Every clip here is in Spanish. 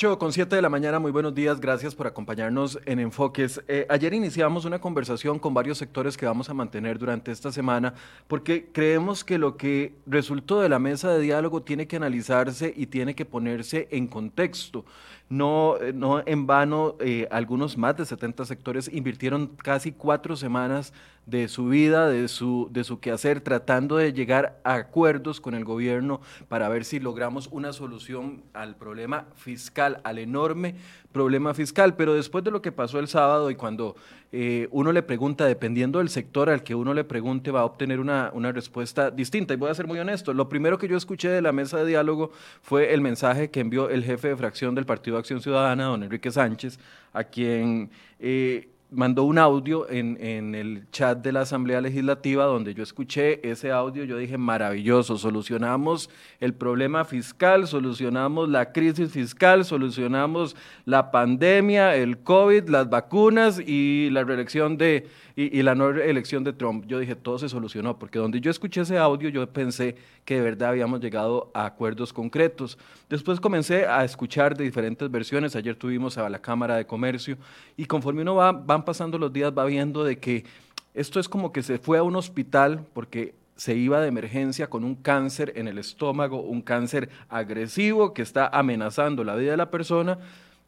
8 con 7 de la mañana, muy buenos días, gracias por acompañarnos en Enfoques. Eh, ayer iniciamos una conversación con varios sectores que vamos a mantener durante esta semana porque creemos que lo que resultó de la mesa de diálogo tiene que analizarse y tiene que ponerse en contexto. No, eh, no en vano, eh, algunos más de 70 sectores invirtieron casi cuatro semanas de su vida, de su, de su quehacer, tratando de llegar a acuerdos con el gobierno para ver si logramos una solución al problema fiscal, al enorme problema fiscal. Pero después de lo que pasó el sábado y cuando eh, uno le pregunta, dependiendo del sector al que uno le pregunte, va a obtener una, respuesta distinta. Y voy a ser muy honesto, lo primero que yo escuché de la mesa de diálogo fue el mensaje que envió el jefe de fracción del Partido de Acción Ciudadana, don Enrique Sánchez, a quien... Eh, mandó un audio en, en, el chat de la Asamblea Legislativa donde yo escuché ese audio, yo dije, maravilloso, solucionamos el problema fiscal, solucionamos la crisis fiscal, solucionamos la pandemia, el COVID, las vacunas y la reelección de, y, la no elección de Trump. Yo dije, todo se solucionó, porque donde yo escuché ese audio, yo pensé que de verdad habíamos llegado a acuerdos concretos. Después comencé a escuchar de diferentes versiones. Ayer tuvimos a la Cámara de Comercio y conforme uno va, van pasando los días, va viendo de que esto es como que se fue a un hospital porque se iba de emergencia con un cáncer en el estómago, un cáncer agresivo que está amenazando la vida de la persona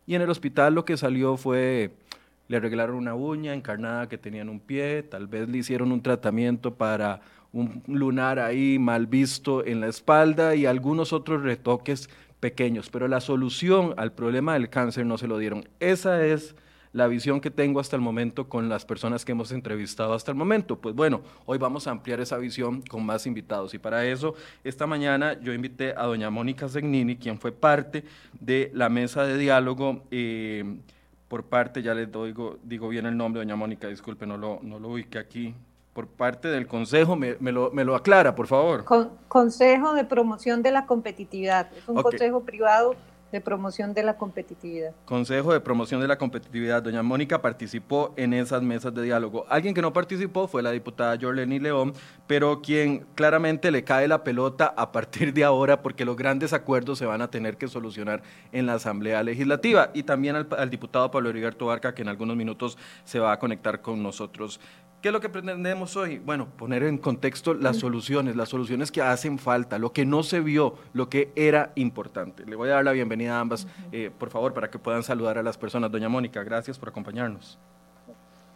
y en el hospital lo que salió fue le arreglaron una uña encarnada que tenía en un pie, tal vez le hicieron un tratamiento para un lunar ahí mal visto en la espalda y algunos otros retoques pequeños, pero la solución al problema del cáncer no se lo dieron. Esa es la visión que tengo hasta el momento con las personas que hemos entrevistado hasta el momento. Pues bueno, hoy vamos a ampliar esa visión con más invitados y para eso esta mañana yo invité a doña Mónica Zegnini, quien fue parte de la mesa de diálogo. Eh, por parte, ya les digo, digo bien el nombre, doña Mónica, disculpe, no lo, no lo ubique aquí, por parte del Consejo, me, me, lo, me lo, aclara, por favor. consejo de Promoción de la Competitividad, es un consejo privado de promoción de la competitividad. Consejo de Promoción de la Competitividad. Doña Mónica participó en esas mesas de diálogo. Alguien que no participó fue la diputada Jorleni León, pero quien claramente le cae la pelota a partir de ahora porque los grandes acuerdos se van a tener que solucionar en la Asamblea Legislativa. Y también al, al diputado Pablo Heriberto Barca, que en algunos minutos se va a conectar con nosotros. ¿Qué es lo que pretendemos hoy? Bueno, poner en contexto las soluciones, las soluciones que hacen falta, lo que no se vio, lo que era importante. Le voy a dar la bienvenida a ambas, eh, por favor, para que puedan saludar a las personas. Doña Mónica, gracias por acompañarnos.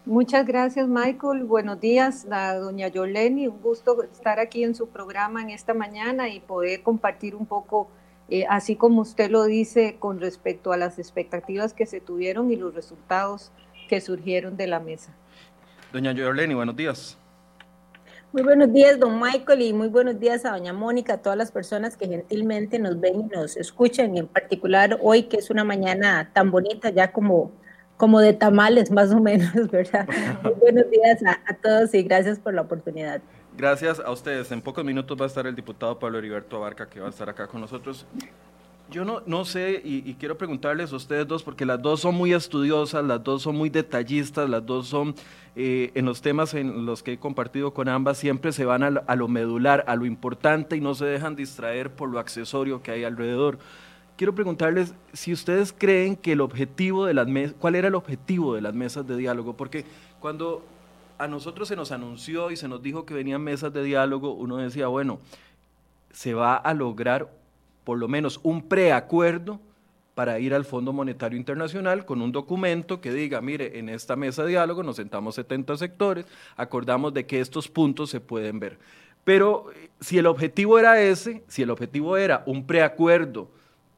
Muchas gracias, Michael. Buenos días, a doña Yoleni. Un gusto estar aquí en su programa en esta mañana y poder compartir un poco, eh, así como usted lo dice, con respecto a las expectativas que se tuvieron y los resultados que surgieron de la mesa. Doña Yorleni, buenos días. Muy buenos días, don Michael, y muy buenos días a doña Mónica, a todas las personas que gentilmente nos ven y nos escuchan, en particular hoy que es una mañana tan bonita, ya como, como de tamales más o menos, ¿verdad? muy buenos días a, a, todos y gracias por la oportunidad. Gracias a ustedes. En pocos minutos va a estar el diputado Pablo Heriberto Abarca, que va a estar acá con nosotros. Yo no, no sé y, quiero preguntarles a ustedes dos, porque las dos son muy estudiosas, las dos son muy detallistas, las dos son, eh, en los temas en los que he compartido con ambas, siempre se van a lo, medular, a lo importante y no se dejan distraer por lo accesorio que hay alrededor. Quiero preguntarles si ustedes creen que el objetivo de las mesas, ¿cuál era el objetivo de las mesas de diálogo? Porque cuando a nosotros se nos anunció y se nos dijo que venían mesas de diálogo, uno decía, bueno, se va a lograr por lo menos un preacuerdo para ir al Fondo Monetario Internacional con un documento que diga, mire, en esta mesa de diálogo nos sentamos 70 sectores, acordamos de que estos puntos se pueden ver. Pero eh, si el objetivo era ese, si el objetivo era un preacuerdo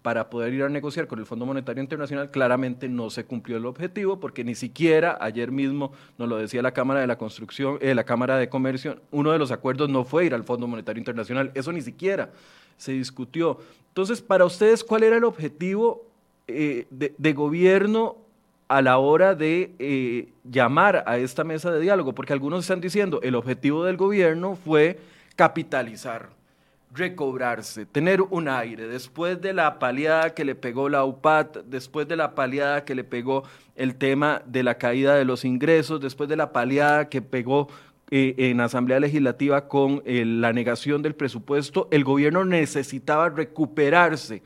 para poder ir a negociar con el Fondo Monetario Internacional, claramente no se cumplió el objetivo porque ni siquiera ayer mismo nos lo decía la Cámara de la Construcción, eh, la Cámara de Comercio, uno de los acuerdos no fue ir al Fondo Monetario Internacional, eso ni siquiera se discutió. Entonces, para ustedes, ¿cuál era el objetivo eh, de, gobierno a la hora de eh, llamar a esta mesa de diálogo? Porque algunos están diciendo, el objetivo del gobierno fue capitalizar, recobrarse, tener un aire, después de la paliada que le pegó la UPAT, después de la paliada que le pegó el tema de la caída de los ingresos, después de la paliada que pegó eh, en Asamblea Legislativa con eh, la negación del presupuesto, el gobierno necesitaba recuperarse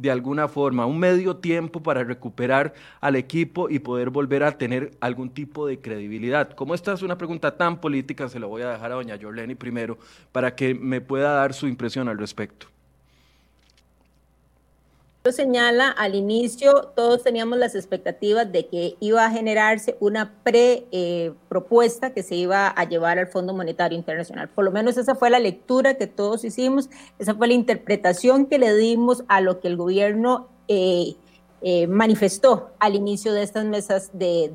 de alguna forma, un medio tiempo para recuperar al equipo y poder volver a tener algún tipo de credibilidad. Como esta es una pregunta tan política, se la voy a dejar a doña Jorleni primero para que me pueda dar su impresión al respecto lo señala al inicio, todos teníamos las expectativas de que iba a generarse una pre-propuesta eh, que se iba a llevar al Fondo Monetario Internacional. Por lo menos esa fue la lectura que todos hicimos, esa fue la interpretación que le dimos a lo que el gobierno eh, eh, manifestó al inicio de estas mesas de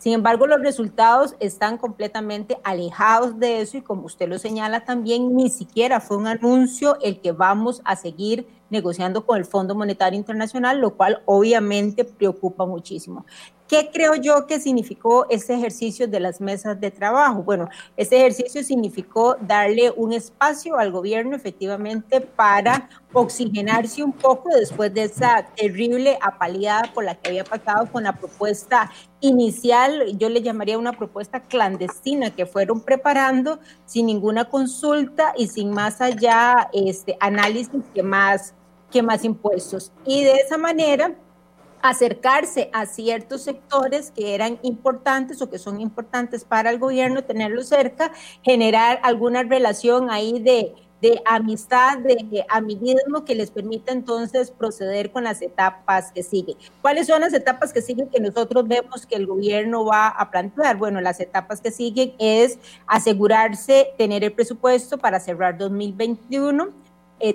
sin embargo, los resultados están completamente alejados de eso y como usted lo señala también, ni siquiera fue un anuncio el que vamos a seguir negociando con el Fondo Monetario Internacional, lo cual obviamente preocupa muchísimo. ¿Qué creo yo que significó ese ejercicio de las mesas de trabajo? Bueno, ese ejercicio significó darle un espacio al gobierno efectivamente para oxigenarse un poco después de esa terrible apaleada por la que había pasado con la propuesta inicial, yo le llamaría una propuesta clandestina que fueron preparando sin ninguna consulta y sin más allá este análisis que más que más impuestos. Y de esa manera acercarse a ciertos sectores que eran importantes o que son importantes para el gobierno, tenerlos cerca, generar alguna relación ahí de, de amistad, de amiguismo que les permita entonces proceder con las etapas que siguen. ¿Cuáles son las etapas que siguen que nosotros vemos que el gobierno va a plantear? Bueno, las etapas que siguen es asegurarse tener el presupuesto para cerrar 2021,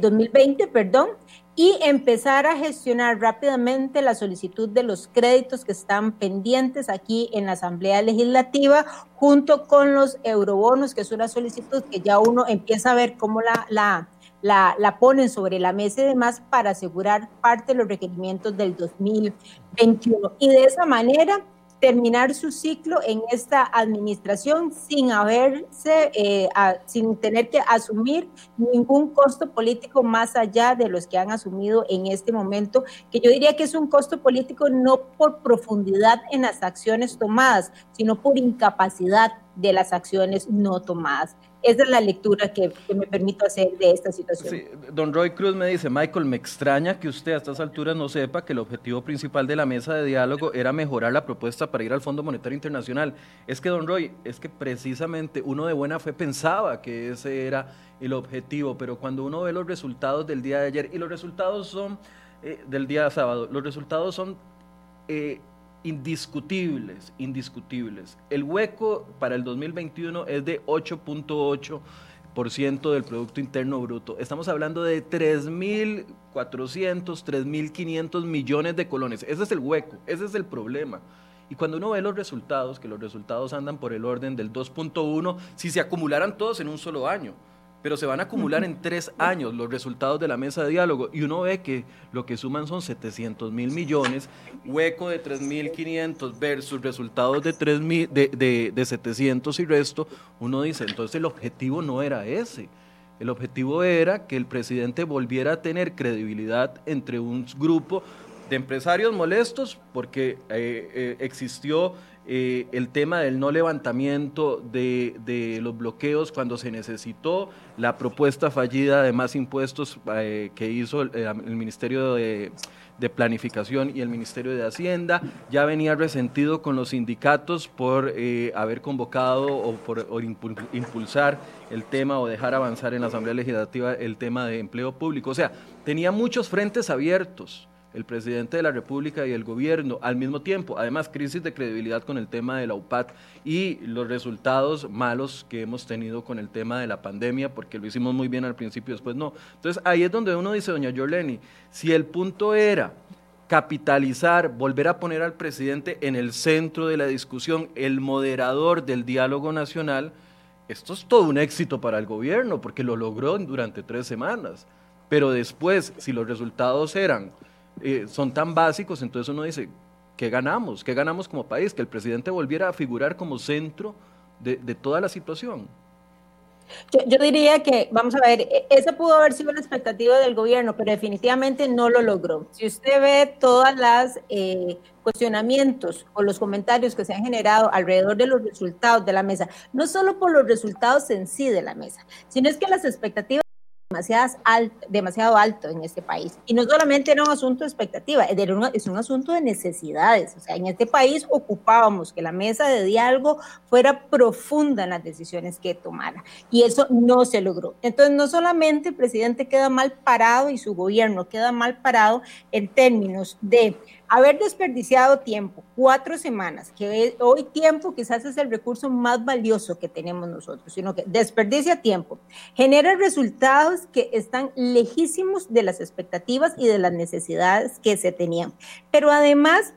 2020, eh, perdón, y empezar a gestionar rápidamente la solicitud de los créditos que están pendientes aquí en la Asamblea Legislativa, junto con los eurobonos, que es una solicitud que ya uno empieza a ver cómo la, la, la, ponen sobre la mesa y demás para asegurar parte de los requerimientos del 2021. Y de esa manera terminar su ciclo en esta administración sin haberse, eh, sin tener que asumir ningún costo político más allá de los que han asumido en este momento, que yo diría que es un costo político no por profundidad en las acciones tomadas, sino por incapacidad de las acciones no tomadas. Esa es la lectura que, me permito hacer de esta situación. Sí, don Roy Cruz me dice, Michael, me extraña que usted a estas alturas no sepa que el objetivo principal de la mesa de diálogo era mejorar la propuesta para ir al Fondo Monetario Internacional. Es que, don Roy, es que precisamente uno de buena fe pensaba que ese era el objetivo, pero cuando uno ve los resultados del día de ayer, y los resultados son eh, del día de sábado, los resultados son... Eh, indiscutibles, indiscutibles. El hueco para el 2021 es de 8.8% del Producto Interno Bruto. Estamos hablando de 3.400, 3.500 millones de colones. Ese es el hueco, ese es el problema. Y cuando uno ve los resultados, que los resultados andan por el orden del 2.1, si se acumularan todos en un solo año pero se van a acumular en tres años los resultados de la mesa de diálogo y uno ve que lo que suman son 700 mil millones, hueco de 3.500 versus resultados de, 3, de, de, de 700 y resto, uno dice, entonces el objetivo no era ese. El objetivo era que el presidente volviera a tener credibilidad entre un grupo de empresarios molestos porque eh, eh, existió eh, el tema del no levantamiento de, los bloqueos cuando se necesitó, la propuesta fallida de más impuestos eh, que hizo el, Ministerio de, Planificación y el Ministerio de Hacienda, ya venía resentido con los sindicatos por eh, haber convocado o por impulsar el tema o dejar avanzar en la Asamblea Legislativa el tema de empleo público. O sea, tenía muchos frentes abiertos el presidente de la República y el gobierno al mismo tiempo. Además, crisis de credibilidad con el tema de la UPAT y los resultados malos que hemos tenido con el tema de la pandemia, porque lo hicimos muy bien al principio, después no. Entonces, ahí es donde uno dice, doña Yoleni, si el punto era capitalizar, volver a poner al presidente en el centro de la discusión, el moderador del diálogo nacional, esto es todo un éxito para el gobierno, porque lo logró durante tres semanas. Pero después, si los resultados eran eh, son tan básicos, entonces uno dice, ¿qué ganamos? ¿Qué ganamos como país? Que el presidente volviera a figurar como centro de, toda la situación. Yo, diría que, vamos a ver, e, esa pudo haber sido la expectativa del gobierno, pero definitivamente no lo logró. Si usted ve todas las eh, cuestionamientos o los comentarios que se han generado alrededor de los resultados de la mesa, no solo por los resultados en sí de la mesa, sino es que las expectativas demasiado alto en este país. Y no solamente era un asunto de expectativa, es un asunto de necesidades. O sea, en este país ocupábamos que la mesa de diálogo fuera profunda en las decisiones que tomara. Y eso no se logró. Entonces, no solamente el presidente queda mal parado y su gobierno queda mal parado en términos de haber desperdiciado tiempo, cuatro semanas, que hoy tiempo quizás es el recurso más valioso que tenemos nosotros, sino que desperdicia tiempo, genera resultados que están lejísimos de las expectativas y de las necesidades que se tenían. Pero además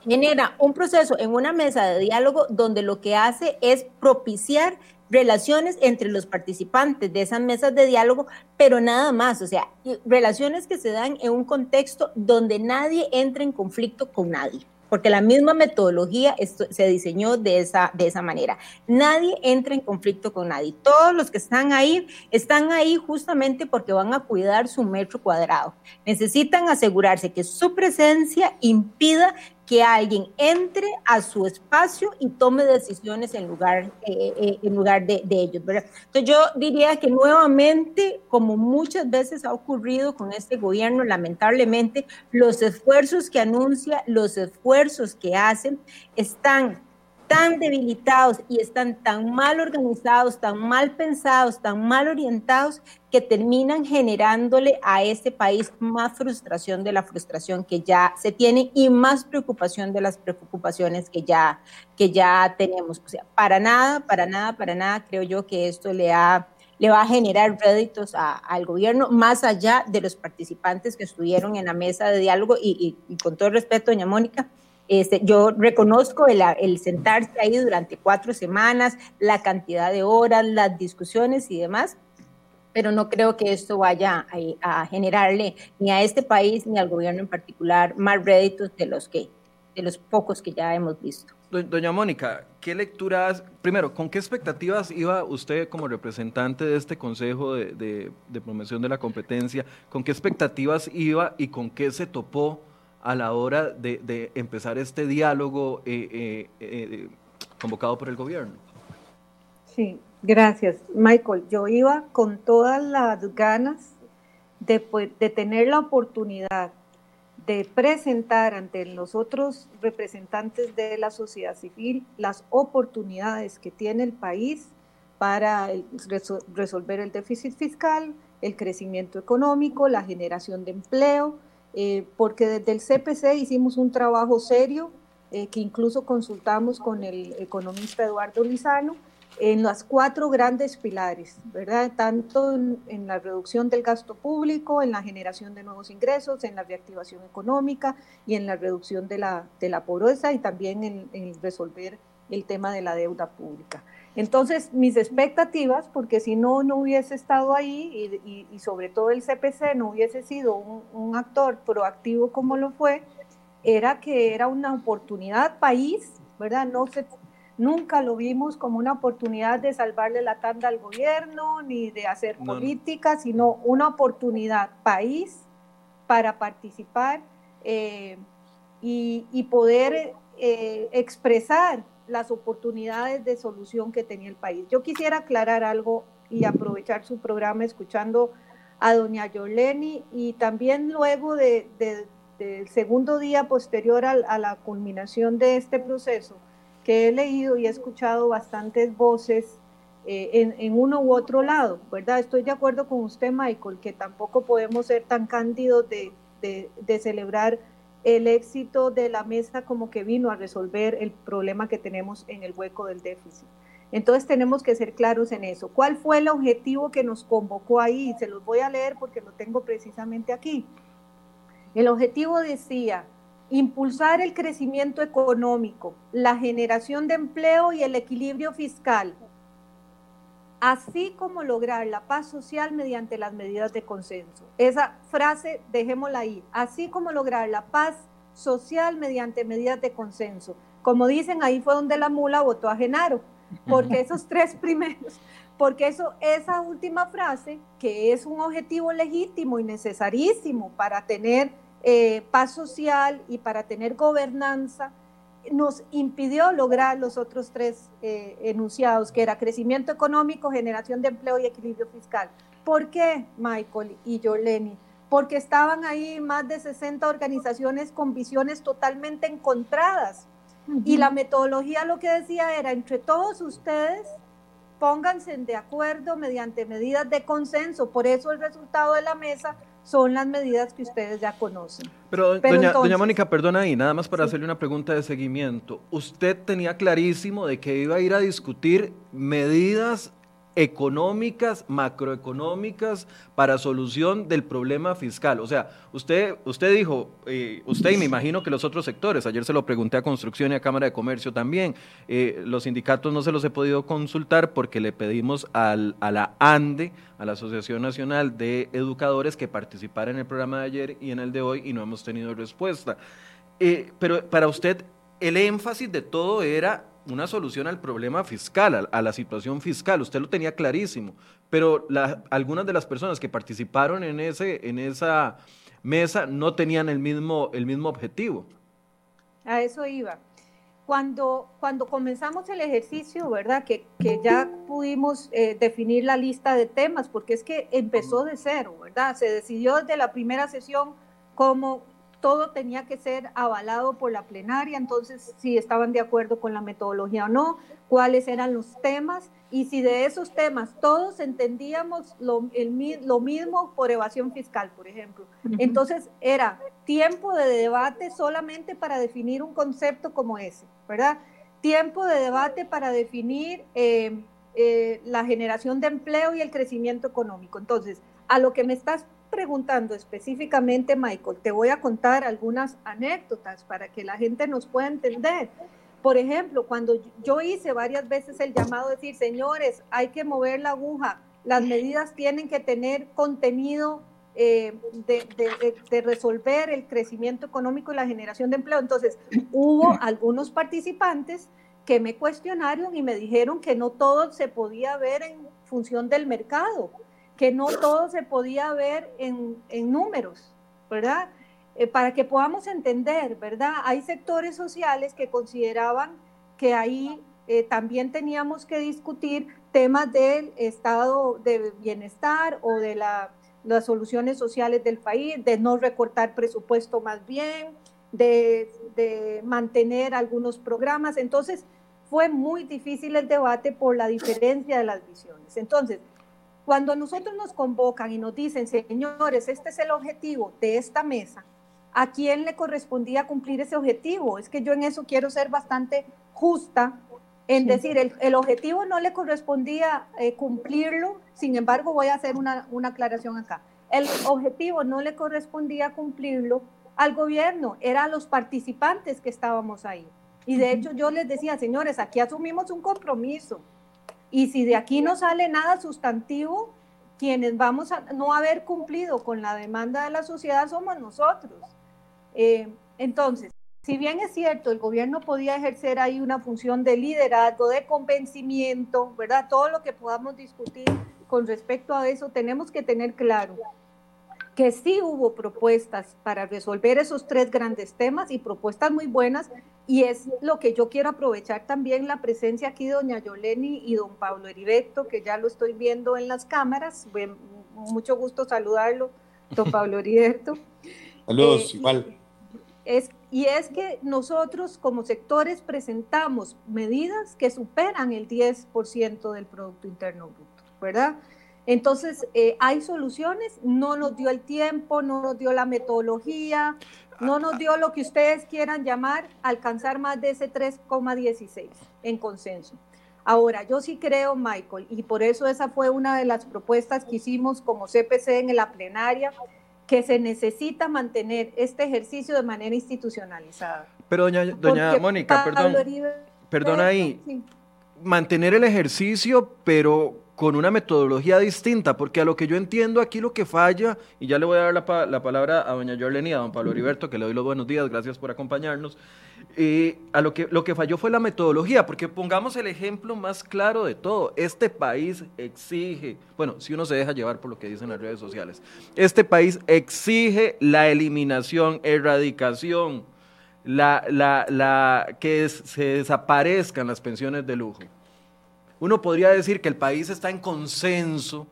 genera un proceso en una mesa de diálogo donde lo que hace es propiciar relaciones entre los participantes de esas mesas de diálogo, pero nada más, o sea, relaciones que se dan en un contexto donde nadie entra en conflicto con nadie porque la misma metodología se diseñó de esa, de esa manera. Nadie entra en conflicto con nadie. Todos los que están ahí están ahí justamente porque van a cuidar su metro cuadrado. Necesitan asegurarse que su presencia impida que alguien entre a su espacio y tome decisiones en lugar, eh, eh, en lugar de, ellos. Entonces yo diría que nuevamente, como muchas veces ha ocurrido con este gobierno, lamentablemente, los esfuerzos que anuncia, los esfuerzos que hacen, están tan debilitados y están tan mal organizados, tan mal pensados, tan mal orientados, que terminan generándole a este país más frustración de la frustración que ya se tiene y más preocupación de las preocupaciones que ya, que ya tenemos. O sea, para nada, para nada, para nada creo yo que esto le ha le va a generar réditos al gobierno, más allá de los participantes que estuvieron en la mesa de diálogo y, y con todo respeto, doña Mónica, este, yo reconozco el, sentarse ahí durante cuatro semanas, la cantidad de horas, las discusiones y demás, pero no creo que esto vaya a, generarle ni a este país ni al gobierno en particular más réditos de los que de los pocos que ya hemos visto. Doña Mónica, ¿qué lecturas, primero, con qué expectativas iba usted como representante de este Consejo de, de Promoción de la Competencia, con qué expectativas iba y con qué se topó a la hora de, empezar este diálogo eh, eh, eh, convocado por el gobierno. Sí, gracias. Michael, yo iba con todas las ganas de, de tener la oportunidad de presentar ante los otros representantes de la sociedad civil las oportunidades que tiene el país para resolver el déficit fiscal, el crecimiento económico, la generación de empleo, eh, porque desde el CPC hicimos un trabajo serio eh, que incluso consultamos con el economista Eduardo Lizano en las cuatro grandes pilares, ¿verdad? Tanto en, la reducción del gasto público, en la generación de nuevos ingresos, en la reactivación económica y en la reducción de la, pobreza y también en resolver el tema de la deuda pública. Entonces, mis expectativas, porque si no, no hubiese estado ahí y, sobre todo el CPC no hubiese sido un, actor proactivo como lo fue, era que era una oportunidad país, ¿verdad? No se, nunca lo vimos como una oportunidad de salvarle la tanda al gobierno ni de hacer política, sino una oportunidad país para participar eh, y, poder eh, expresar las oportunidades de solución que tenía el país. Yo quisiera aclarar algo y aprovechar su programa escuchando a doña Yoleni y también luego de, del segundo día posterior a, la culminación de este proceso, que he leído y he escuchado bastantes voces eh, en, uno u otro lado, ¿verdad? Estoy de acuerdo con usted, Michael, que tampoco podemos ser tan cándidos de celebrar el éxito de la mesa como que vino a resolver el problema que tenemos en el hueco del déficit. Entonces tenemos que ser claros en eso. ¿Cuál fue el objetivo que nos convocó ahí? Se los voy a leer porque lo tengo precisamente aquí. El objetivo decía impulsar el crecimiento económico, la generación de empleo y el equilibrio fiscal, así como lograr la paz social mediante las medidas de consenso. Esa frase, dejémosla ahí, así como lograr la paz social mediante medidas de consenso. Como dicen, ahí fue donde la mula votó a Genaro, porque esos tres primeros, porque eso, esa última frase, que es un objetivo legítimo y necesarísimo para tener eh, paz social y para tener gobernanza, nos impidió lograr los otros tres eh, enunciados, que era crecimiento económico, generación de empleo y equilibrio fiscal. ¿Por qué, Michael y Joleni? Porque estaban ahí más de 60 organizaciones con visiones totalmente encontradas. Y la metodología lo que decía era, entre todos ustedes, pónganse de acuerdo mediante medidas de consenso. Por eso el resultado de la mesa son las medidas que ustedes ya conocen. Pero, doña, Mónica, perdona ahí, nada más para hacerle una pregunta de seguimiento. Usted tenía clarísimo de que iba a ir a discutir medidas económicas, macroeconómicas para solución del problema fiscal. O sea, usted, usted dijo, eh, usted y me imagino que los otros sectores, ayer se lo pregunté a Construcción y a Cámara de Comercio también, eh, los sindicatos no se los he podido consultar porque le pedimos a la ANDE, a la Asociación Nacional de Educadores, que participara en el programa de ayer y en el de hoy y no hemos tenido respuesta. Eh, pero para usted, el énfasis de todo era una solución al problema fiscal, a, la situación fiscal. Usted lo tenía clarísimo, pero algunas de las personas que participaron en, ese, en esa mesa no tenían el mismo, el mismo objetivo. A eso iba. Cuando, cuando comenzamos el ejercicio, ¿verdad? Que, que ya pudimos eh, definir la lista de temas, porque es que empezó de cero, ¿verdad? Se decidió desde la primera sesión cómo todo tenía que ser avalado por la plenaria, entonces si estaban de acuerdo con la metodología o no, cuáles eran los temas y si de esos temas todos entendíamos lo, el, lo mismo por evasión fiscal, por ejemplo. Entonces era tiempo de debate solamente para definir un concepto como ese, ¿verdad? Tiempo de debate para definir eh, eh, la generación de empleo y el crecimiento económico. Entonces, a lo que me estás preguntando específicamente, Michael, te voy a contar algunas anécdotas para que la gente nos pueda entender. Por ejemplo, cuando yo hice varias veces el llamado a decir, señores, hay que mover la aguja, las medidas tienen que tener contenido eh, de, resolver el crecimiento económico y la generación de empleo. Entonces, hubo algunos participantes que me cuestionaron y me dijeron que no todo se podía ver en función del mercado, que no todo se podía ver en, números, ¿verdad? Eh, para que podamos entender, ¿verdad? Hay sectores sociales que consideraban que ahí eh, también teníamos que discutir temas del estado de bienestar o de las soluciones sociales del país, de no recortar presupuesto más bien, de, de mantener algunos programas. Entonces, fue muy difícil el debate por la diferencia de las visiones. Entonces, cuando nosotros nos convocan y nos dicen, señores, este es el objetivo de esta mesa, ¿a quién le correspondía cumplir ese objetivo? Es que yo en eso quiero ser bastante justa en decir, el, objetivo no le correspondía eh, cumplirlo, sin embargo voy a hacer una, una aclaración acá. El objetivo no le correspondía cumplirlo al gobierno, eran los participantes que estábamos ahí. Y de hecho yo les decía, señores, aquí asumimos un compromiso. Y si de aquí no sale nada sustantivo, quienes vamos a no haber cumplido con la demanda de la sociedad somos nosotros. Eh, entonces, si bien es cierto, el gobierno podía ejercer ahí una función de liderazgo, de convencimiento, ¿verdad? Todo lo que podamos discutir con respecto a eso, tenemos que tener claro que sí hubo propuestas para resolver esos tres grandes temas y propuestas muy buenas, y es lo que yo quiero aprovechar también la presencia aquí de doña Yoleni y don Pablo Heriberto, que ya lo estoy viendo en las cámaras. Mucho gusto saludarlo, don Pablo Heriberto. Saludos, eh, igual. Es, y es que nosotros como sectores presentamos medidas que superan el 10% del Producto Interno Bruto, ¿verdad? Entonces, eh, hay soluciones, no nos dio el tiempo, no nos dio la metodología, no nos dio lo que ustedes quieran llamar alcanzar más de ese 3,16 en consenso. Ahora, yo sí creo, Michael, y por eso esa fue una de las propuestas que hicimos como CPC en la plenaria, que se necesita mantener este ejercicio de manera institucionalizada. Pero doña, doña Mónica, perdón, perdón ahí, mantener el ejercicio, pero con una metodología distinta, porque a lo que yo entiendo aquí lo que falla, y ya le voy a dar la, palabra a doña Jorleni y a don Pablo Heriberto, que le doy los buenos días, gracias por acompañarnos, eh, a lo que, lo que falló fue la metodología, porque pongamos el ejemplo más claro de todo, este país exige, bueno, si uno se deja llevar por lo que dicen las redes sociales, este país exige la eliminación, erradicación, la, la, la, que se desaparezcan las pensiones de lujo. Uno podría decir que el país está en consenso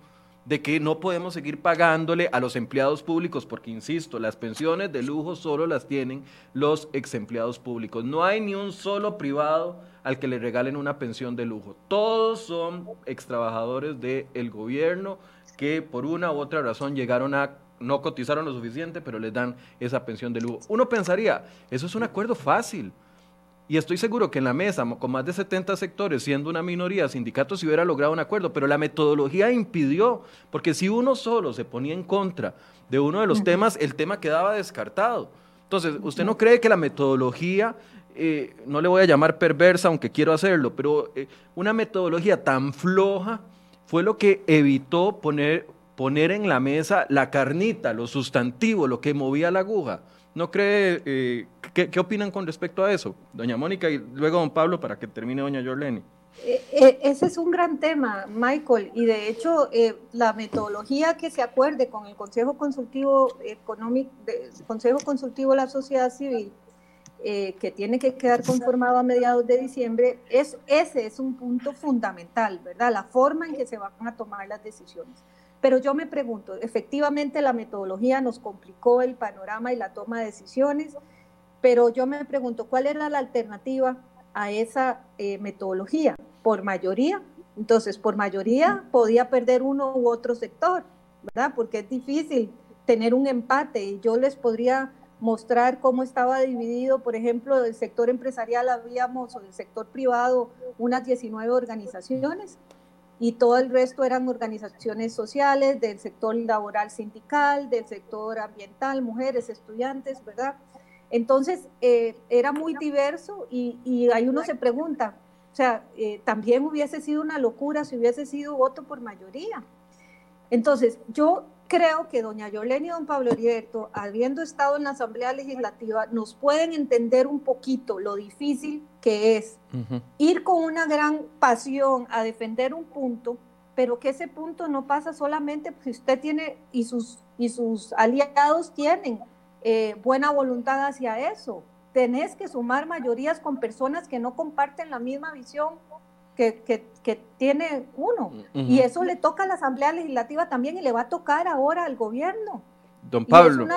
de que no podemos seguir pagándole a los empleados públicos, porque, insisto, las pensiones de lujo solo las tienen los ex empleados públicos. No hay ni un solo privado al que le regalen una pensión de lujo. Todos son ex trabajadores del gobierno que por una u otra razón llegaron a no cotizaron lo suficiente, pero les dan esa pensión de lujo. Uno pensaría, eso es un acuerdo fácil. Y estoy seguro que en la mesa, con más de 70 sectores, siendo una minoría, sindicatos se hubiera logrado un acuerdo, pero la metodología impidió, porque si uno solo se ponía en contra de uno de los temas, el tema quedaba descartado. Entonces, ¿usted no cree que la metodología, eh, no le voy a llamar perversa, aunque quiero hacerlo, pero eh, una metodología tan floja fue lo que evitó poner, poner en la mesa la carnita, lo sustantivo, lo que movía la aguja? ¿No cree, eh, qué, opinan con respecto a eso? Doña Mónica y luego don Pablo para que termine doña Jorleni. Eh, eh, ese es un gran tema, Michael, y de hecho la metodología que se acuerde con el Consejo Consultivo Económico, Consejo Consultivo de la Sociedad Civil, que tiene que quedar conformado a mediados de diciembre, es, ese es un punto fundamental, ¿verdad? La forma en que se van a tomar las decisiones. Pero yo me pregunto, efectivamente la metodología nos complicó el panorama y la toma de decisiones, pero yo me pregunto, ¿cuál era la alternativa a esa eh, metodología? Por mayoría. Entonces, por mayoría podía perder uno u otro sector, ¿verdad? Porque es difícil tener un empate y yo les podría mostrar cómo estaba dividido, por ejemplo, el sector empresarial habíamos, o el sector privado, unas 19 organizaciones, y todo el resto eran organizaciones sociales del sector laboral sindical, del sector ambiental, mujeres, estudiantes, ¿verdad? Entonces, eh, era muy diverso y, y, ahí uno se pregunta, o sea, eh, también hubiese sido una locura si hubiese sido voto por mayoría. Entonces, yo creo que doña Yolene y don Pablo Heriberto, habiendo estado en la Asamblea Legislativa, nos pueden entender un poquito lo difícil que es ir con una gran pasión a defender un punto, pero que ese punto no pasa solamente si usted tiene y sus, y sus aliados tienen eh, buena voluntad hacia eso. Tenés que sumar mayorías con personas que no comparten la misma visión que, tiene uno. Y eso le toca a la Asamblea Legislativa también y le va a tocar ahora al gobierno. Don Pablo.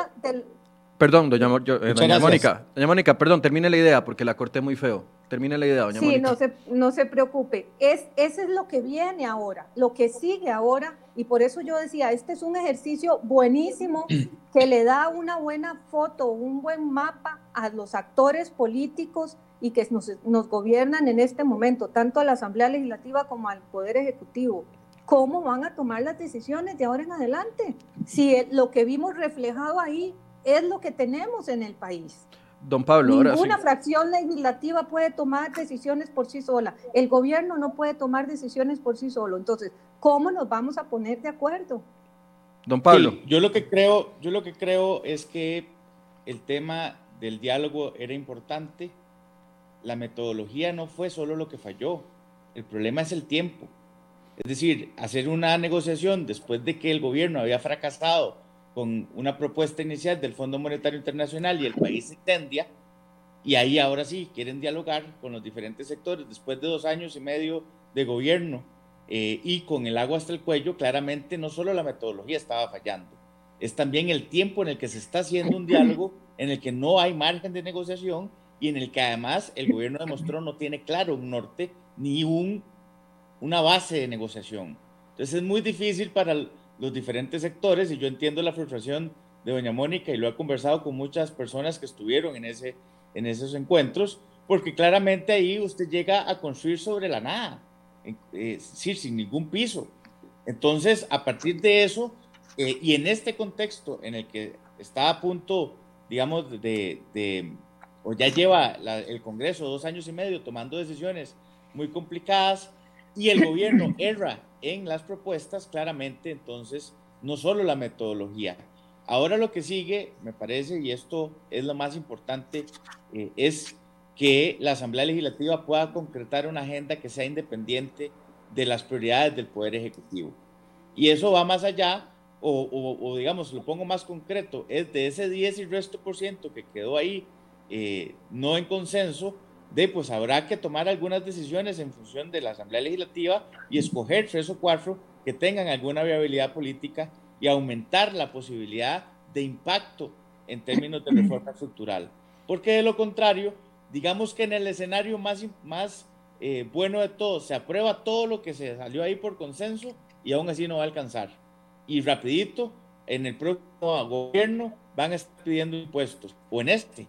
Perdón, doña, eh, Mónica. Doña Mónica, perdón, termine la idea porque la corté muy feo. Termine la idea, doña sí, Mónica. no se, no se preocupe. Es, ese es lo que viene ahora, lo que sigue ahora. Y por eso yo decía, este es un ejercicio buenísimo que le da una buena foto, un buen mapa a los actores políticos y que nos, nos gobiernan en este momento, tanto a la Asamblea Legislativa como al Poder Ejecutivo. ¿Cómo van a tomar las decisiones de ahora en adelante? Si lo que vimos reflejado ahí es lo que tenemos en el país. Don Pablo, Ninguna fracción legislativa puede tomar decisiones por sí sola. El gobierno no puede tomar decisiones por sí solo. Entonces, ¿cómo nos vamos a poner de acuerdo? Don Pablo. yo lo que creo, yo lo que creo es que el tema del diálogo era importante la metodología no fue solo lo que falló, el problema es el tiempo. Es decir, hacer una negociación después de que el gobierno había fracasado con una propuesta inicial del Fondo Monetario Internacional y el país se incendia, y ahí ahora sí quieren dialogar con los diferentes sectores después de dos años y medio de gobierno eh, y con el agua hasta el cuello, claramente no solo la metodología estaba fallando, es también el tiempo en el que se está haciendo un diálogo en el que no hay margen de negociación y en el que además el gobierno demostró no tiene claro un norte ni un, una base de negociación. Entonces es muy difícil para los diferentes sectores y yo entiendo la frustración de doña Mónica y lo he conversado con muchas personas que estuvieron en, ese, en esos encuentros, porque claramente ahí usted llega a construir sobre la nada, decir, sin ningún piso. Entonces, a partir de eso, eh, y en este contexto en el que está a punto, digamos, de o ya lleva el Congreso dos años y medio tomando decisiones muy complicadas y el gobierno erra en las propuestas, claramente entonces no solo la metodología. Ahora lo que sigue, me parece, y esto es lo más importante, eh, es que la Asamblea Legislativa pueda concretar una agenda que sea independiente de las prioridades del Poder Ejecutivo. Y eso va más allá, o, o digamos, lo pongo más concreto, es de ese 10 y resto por ciento que quedó ahí eh, no en consenso, de pues habrá que tomar algunas decisiones en función de la Asamblea Legislativa y escoger tres o cuatro que tengan alguna viabilidad política y aumentar la posibilidad de impacto en términos de reforma estructural. Porque de lo contrario, digamos que en el escenario más, más eh, bueno de todo, se aprueba todo lo que se salió ahí por consenso y aún así no va a alcanzar. Y rapidito, en el próximo gobierno van a estar pidiendo impuestos, o en este,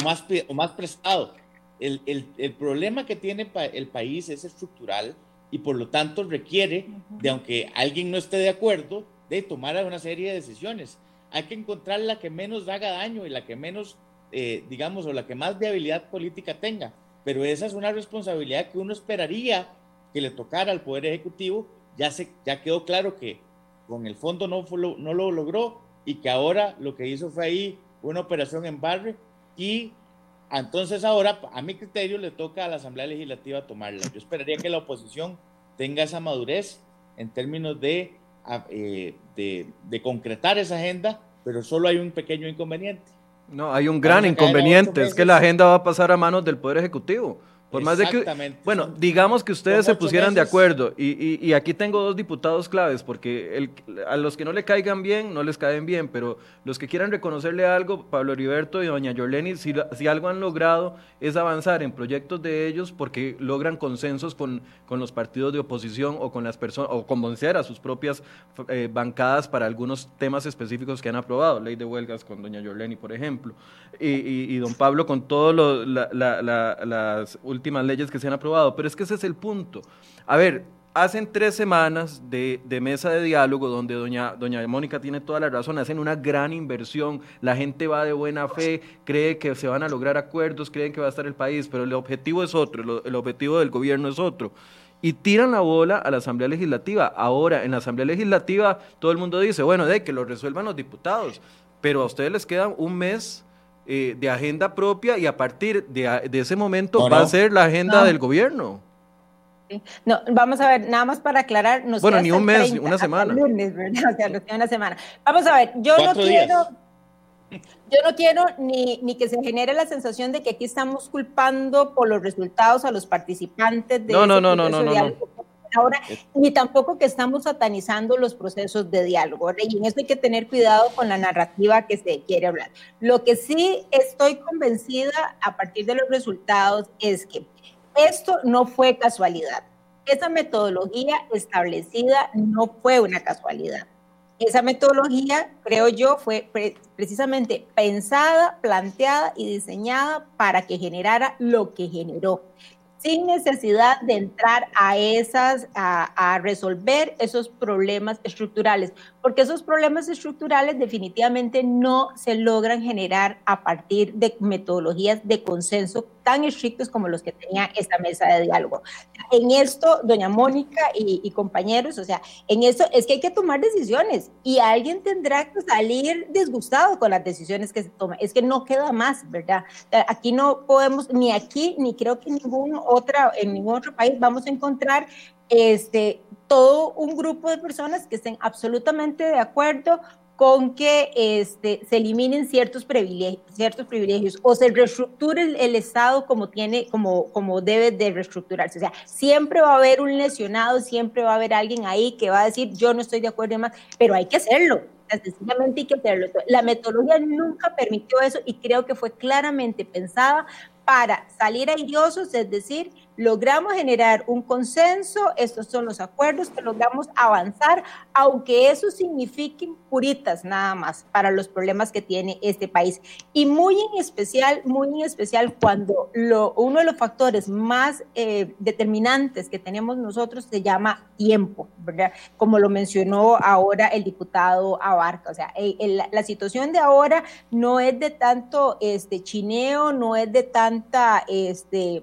o más, o más prestado. El, el, el problema que tiene el país es estructural y por lo tanto requiere de, aunque alguien no esté de acuerdo, de tomar una serie de decisiones. Hay que encontrar la que menos haga daño y la que menos, eh, digamos, o la que más viabilidad política tenga. Pero esa es una responsabilidad que uno esperaría que le tocara al Poder Ejecutivo. Ya, se, ya quedó claro que con el fondo no, no lo logró y que ahora lo que hizo fue ahí una operación en barrio y entonces ahora a mi criterio le toca a la Asamblea Legislativa tomarla. Yo esperaría que la oposición tenga esa madurez en términos de, eh, de, de concretar esa agenda, pero solo hay un pequeño inconveniente. No, hay un gran inconveniente, es que la agenda va a pasar a manos del Poder Ejecutivo. Por más de que, bueno, digamos que ustedes se pusieran de acuerdo, y, y, aquí tengo dos diputados claves, porque el, a los que no le caigan bien, no les caen bien, pero los que quieran reconocerle algo, Pablo Heriberto y doña Yoleni, si, si algo han logrado es avanzar en proyectos de ellos porque logran consensos con, con los partidos de oposición o con las personas, o convencer a sus propias eh, bancadas para algunos temas específicos que han aprobado, ley de huelgas con doña Yoleni, por ejemplo, y, y, don Pablo con todas las últimas últimas leyes que se han aprobado, pero es que ese es el punto. A ver, hacen tres semanas de, mesa de diálogo donde doña, doña Mónica tiene toda la razón, hacen una gran inversión, la gente va de buena fe, cree que se van a lograr acuerdos, creen que va a estar el país, pero el objetivo es otro, el, objetivo del gobierno es otro. Y tiran la bola a la Asamblea Legislativa. Ahora, en la Asamblea Legislativa, todo el mundo dice, bueno, de que lo resuelvan los diputados, pero a ustedes les queda un mes eh, de agenda propia y a partir de, ese momento va a ser la agenda del gobierno. No, vamos a ver, nada más para aclarar. bueno, ni un mes, una semana. Lunes, ¿verdad? O sea, una semana. Vamos a ver, yo no quiero, yo no quiero ni, ni, que se genere la sensación de que aquí estamos culpando por los resultados a los participantes de no, no, no, no, no, no, ahora, ni tampoco que estamos satanizando los procesos de diálogo. Y en eso hay que tener cuidado con la narrativa que se quiere hablar. Lo que sí estoy convencida a partir de los resultados es que esto no fue casualidad. Esa metodología establecida no fue una casualidad. Esa metodología, creo yo, fue precisamente pensada, planteada y diseñada para que generara lo que generó sin necesidad de entrar a esas, a, resolver esos problemas estructurales, porque esos problemas estructurales definitivamente no se logran generar a partir de metodologías de consenso tan estrictos como los que tenía esta mesa de diálogo. En esto, doña Mónica y, compañeros, o sea, en esto es que hay que tomar decisiones y alguien tendrá que salir disgustado con las decisiones que se toman. Es que no queda más, ¿verdad? Aquí no podemos, ni aquí, ni creo que en ningún, otra, en ningún otro país vamos a encontrar este, todo un grupo de personas que estén absolutamente de acuerdo con que este, se eliminen ciertos privilegios, ciertos privilegios o se reestructure el, Estado como, tiene, como, como debe de reestructurarse. O sea, siempre va a haber un lesionado, siempre va a haber alguien ahí que va a decir, yo no estoy de acuerdo y demás, pero hay que hacerlo. Sencillamente hay que hacerlo. La metodología nunca permitió eso y creo que fue claramente pensada para salir airiosos, es decir, logramos generar un consenso, estos son los acuerdos que logramos avanzar, aunque eso signifique puritas nada más para los problemas que tiene este país. Y muy en especial, muy en especial cuando lo, uno de los factores más eh, determinantes que tenemos nosotros se llama tiempo, ¿verdad? Como lo mencionó ahora el diputado Abarca. O sea, la situación de ahora no es de tanto este, chineo, no es de tanta... Este,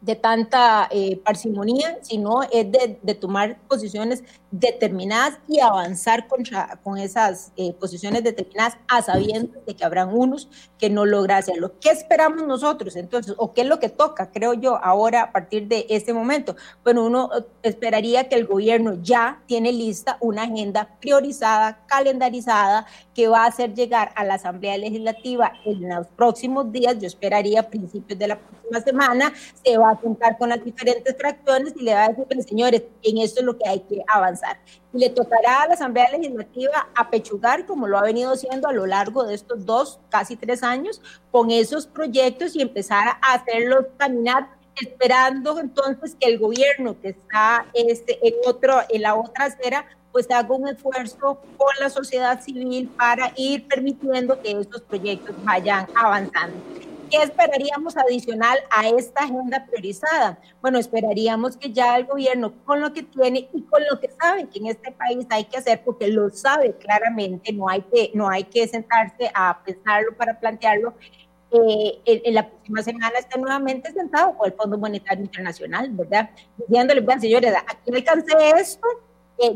de tanta eh, parsimonía, sino es de, tomar posiciones determinadas y avanzar contra, con esas eh, posiciones determinadas a sabiendas de que habrán unos que no logran hacerlo. ¿Qué esperamos nosotros entonces? ¿O qué es lo que toca, creo yo, ahora a partir de este momento? Bueno, uno eh, esperaría que el gobierno ya tiene lista una agenda priorizada, calendarizada, que va a hacer llegar a la Asamblea Legislativa en los próximos días, yo esperaría a principios de la próxima semana, se va a juntar con las diferentes fracciones y le va a decir, señores, en esto es lo que hay que avanzar y le tocará a la Asamblea Legislativa apechugar, como lo ha venido haciendo a lo largo de estos dos, casi tres años, con esos proyectos y empezar a hacerlos caminar esperando entonces que el gobierno que está este, en, otro, en la otra acera pues haga un esfuerzo con la sociedad civil para ir permitiendo que estos proyectos vayan avanzando. ¿Qué esperaríamos adicional a esta agenda priorizada? Bueno, esperaríamos que ya el gobierno, con lo que tiene y con lo que sabe que en este país hay que hacer, porque lo sabe claramente, no hay que, no hay que sentarse a pensarlo para plantearlo, eh, en, la próxima semana está nuevamente sentado con el Fondo Monetario Internacional, ¿verdad? Diciéndole, vean, señores, aquí alcancé esto,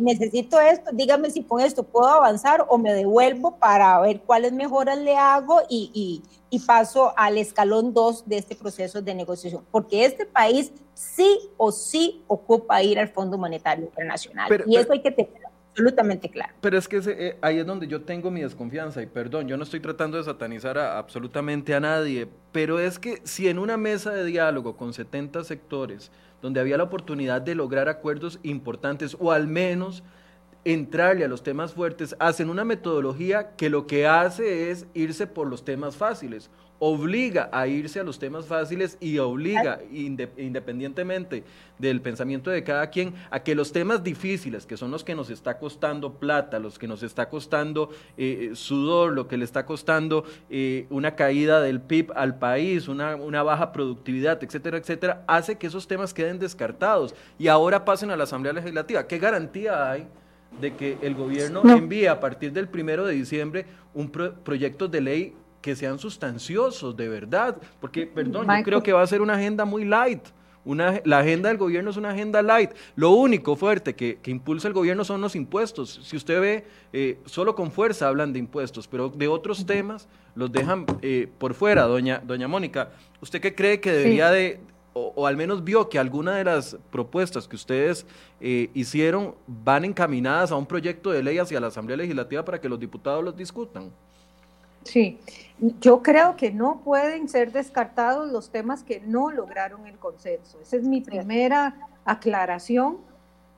necesito esto, dígame si con esto puedo avanzar o me devuelvo para ver cuáles mejoras le hago y, y, paso al escalón 2 de este proceso de negociación, porque este país sí o sí ocupa ir al Fondo Monetario Internacional y eso hay que tener absolutamente claro. Pero es que eh, ahí es donde yo tengo mi desconfianza y perdón, yo no estoy tratando de satanizar a, absolutamente a nadie, pero es que si en una mesa de diálogo con 70 sectores, donde había la oportunidad de lograr acuerdos importantes o al menos entrarle a los temas fuertes, hacen una metodología que lo que hace es irse por los temas fáciles, obliga a irse a los temas fáciles y obliga, independientemente del pensamiento de cada quien, a que los temas difíciles, que son los que nos está costando plata, los que nos está costando eh, sudor, lo que le está costando eh, una caída del PIB al país, una, una baja productividad, etcétera, etcétera, hace que esos temas queden descartados y ahora pasen a la Asamblea Legislativa. ¿Qué garantía hay? de que el gobierno envíe a partir del primero de diciembre un proyecto de ley que sean sustanciosos, de verdad, porque, perdón, yo creo que va a ser una agenda muy light. Una, la agenda del gobierno es una agenda light. Lo único fuerte que, impulsa el gobierno son los impuestos. Si usted ve, eh, solo con fuerza hablan de impuestos, pero de otros temas los dejan eh, por fuera, doña, doña Mónica. ¿Usted qué cree que debería de, o, al menos vio que alguna de las propuestas que ustedes eh, hicieron van encaminadas a un proyecto de ley hacia la Asamblea Legislativa para que los diputados los discutan? Sí, yo creo que no pueden ser descartados los temas que no lograron el consenso. Esa es mi primera aclaración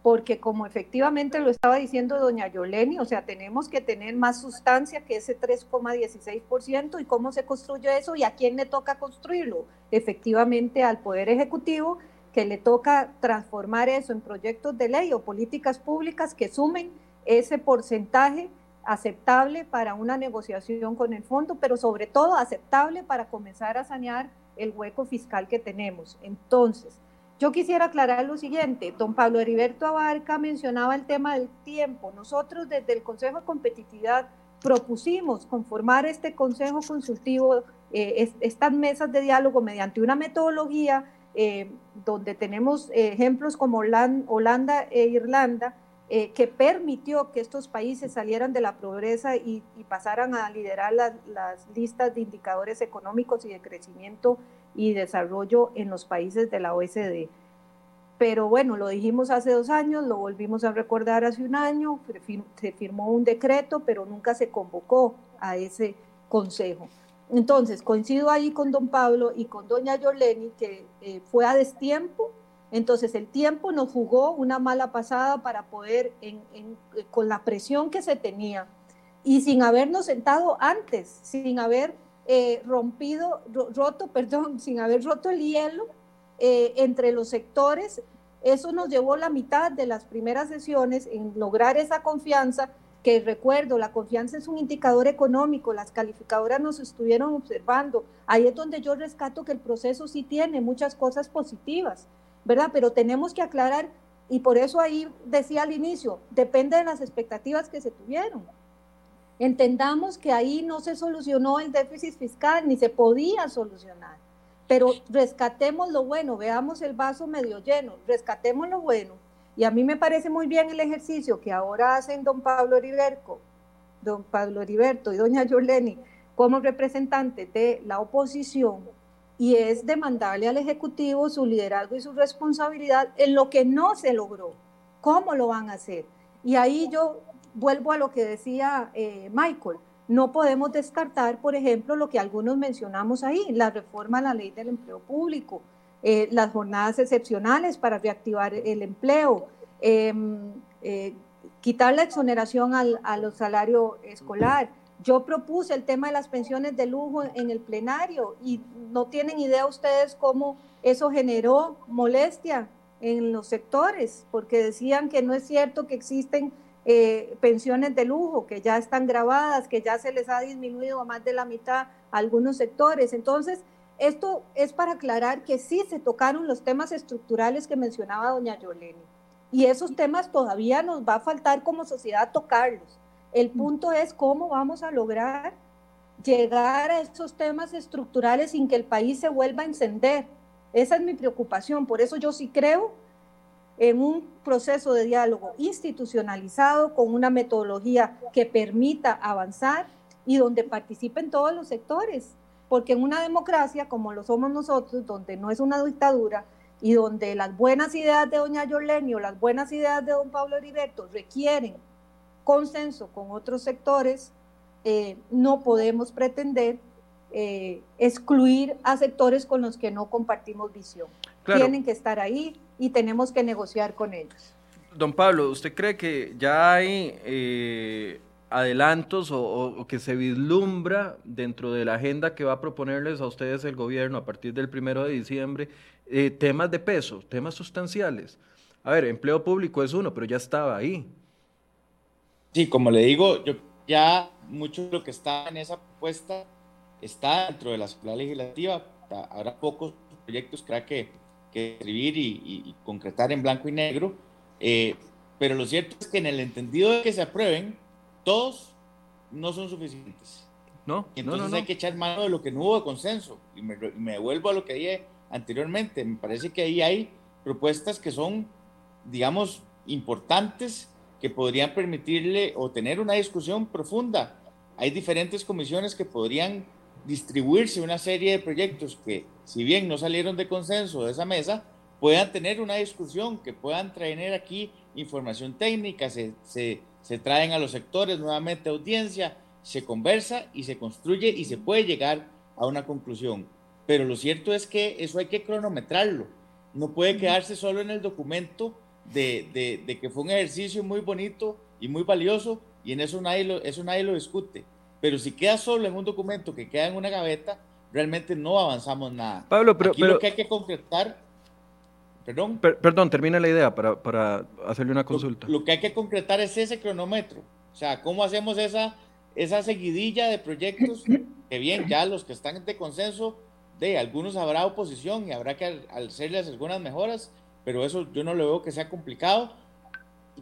porque como efectivamente lo estaba diciendo doña Yoleni, o sea, tenemos que tener más sustancia que ese 3,16% y cómo se construye eso y a quién le toca construirlo. Efectivamente al Poder Ejecutivo, que le toca transformar eso en proyectos de ley o políticas públicas que sumen ese porcentaje aceptable para una negociación con el fondo, pero sobre todo aceptable para comenzar a sanear el hueco fiscal que tenemos. Entonces, yo quisiera aclarar lo siguiente, don Pablo Heriberto Abarca mencionaba el tema del tiempo. Nosotros desde el Consejo de Competitividad propusimos conformar este Consejo Consultivo, eh, estas mesas de diálogo mediante una metodología eh, donde tenemos ejemplos como Holanda e Irlanda, eh, que permitió que estos países salieran de la pobreza y, pasaran a liderar las listas de indicadores económicos y de crecimiento y desarrollo en los países de la OECD. Pero bueno, lo dijimos hace dos años, lo volvimos a recordar hace un año, se firmó un decreto, pero nunca se convocó a ese consejo. Entonces, coincido ahí con don Pablo y con doña Yoleni, que eh, fue a destiempo, entonces el tiempo nos jugó una mala pasada para poder, con la presión que se tenía y sin habernos sentado antes, sin haber eh, rompido, roto, perdón, sin haber roto el hielo eh, entre los sectores. Eso nos llevó la mitad de las primeras sesiones en lograr esa confianza, que recuerdo, la confianza es un indicador económico, las calificadoras nos estuvieron observando. Ahí es donde yo rescato que el proceso sí tiene muchas cosas positivas, ¿verdad? Pero tenemos que aclarar, y por eso ahí decía al inicio, depende de las expectativas que se tuvieron. Entendamos que ahí no se solucionó el déficit fiscal, ni se podía solucionar. Pero rescatemos lo bueno, veamos el vaso medio lleno, rescatemos lo bueno, Y a mí me parece muy bien el ejercicio que ahora hacen don Pablo Heriberto, don Pablo Heriberto y doña Yoleni como representantes de la oposición y es demandarle al Ejecutivo su liderazgo y su responsabilidad en lo que no se logró. ¿Cómo lo van a hacer? Y ahí yo vuelvo a lo que decía eh, Michael. No podemos descartar, por ejemplo, lo que algunos mencionamos ahí, la reforma a la ley del empleo público, eh, las jornadas excepcionales para reactivar el empleo, em, eh, quitar la exoneración al, a los salarios escolar. Yo propuse el tema de las pensiones de lujo en el plenario y no tienen idea ustedes cómo eso generó molestia en los sectores, porque decían que no es cierto que existen eh, pensiones de lujo que ya están grabadas, que ya se les ha disminuido a más de la mitad a algunos sectores. Entonces, esto es para aclarar que sí se tocaron los temas estructurales que mencionaba doña Yoleni. Y esos temas todavía nos va a faltar como sociedad tocarlos. El punto es cómo vamos a lograr llegar a esos temas estructurales sin que el país se vuelva a encender. Esa es mi preocupación. Por eso yo sí creo en un proceso de diálogo institucionalizado con una metodología que permita avanzar y donde participen todos los sectores. Porque en una democracia como lo somos nosotros, donde no es una dictadura y donde las buenas ideas de doña Yoleni o las buenas ideas de don Pablo Heriberto requieren consenso con otros sectores, eh, no podemos pretender eh, excluir a sectores con los que no compartimos visión. Tienen que estar ahí y tenemos que negociar con ellos. Don Pablo, ¿usted cree que ya hay eh, adelantos o, que se vislumbra dentro de la agenda que va a proponerles a ustedes el gobierno a partir del primero de diciembre temas de peso, temas sustanciales? A ver, empleo público es uno, pero ya estaba ahí. Sí, como le digo, yo ya mucho de lo que está en esa propuesta está dentro de la Asamblea Legislativa. Habrá pocos proyectos, creo que que escribir y, concretar en blanco y negro, eh, pero lo cierto es que en el entendido de que se aprueben, todos no son suficientes. No, entonces no, hay que echar mano de lo que no hubo consenso. Y me, me devuelvo a lo que dije anteriormente. Me parece que ahí hay propuestas que son, digamos, importantes, que podrían permitirle o tener una discusión profunda. Hay diferentes comisiones que podrían distribuirse una serie de proyectos que, si bien no salieron de consenso de esa mesa, puedan tener una discusión, que puedan traer aquí información técnica, se, se, se traen a los sectores nuevamente audiencia, se conversa y se construye y se puede llegar a una conclusión. Pero lo cierto es que eso hay que cronometrarlo. No puede quedarse solo en el documento de, de, de que fue un ejercicio muy bonito y muy valioso y en eso nadie lo, eso nadie lo discute pero si queda solo en un documento que queda en una gaveta, realmente no avanzamos nada. Pablo, pero, lo que hay que concretar, perdón. perdón, termina la idea para, para hacerle una consulta. Lo, que hay que concretar es ese cronómetro, o sea, cómo hacemos esa, esa seguidilla de proyectos, que bien, ya los que están de consenso, de algunos habrá oposición y habrá que hacerles algunas mejoras, pero eso yo no lo veo que sea complicado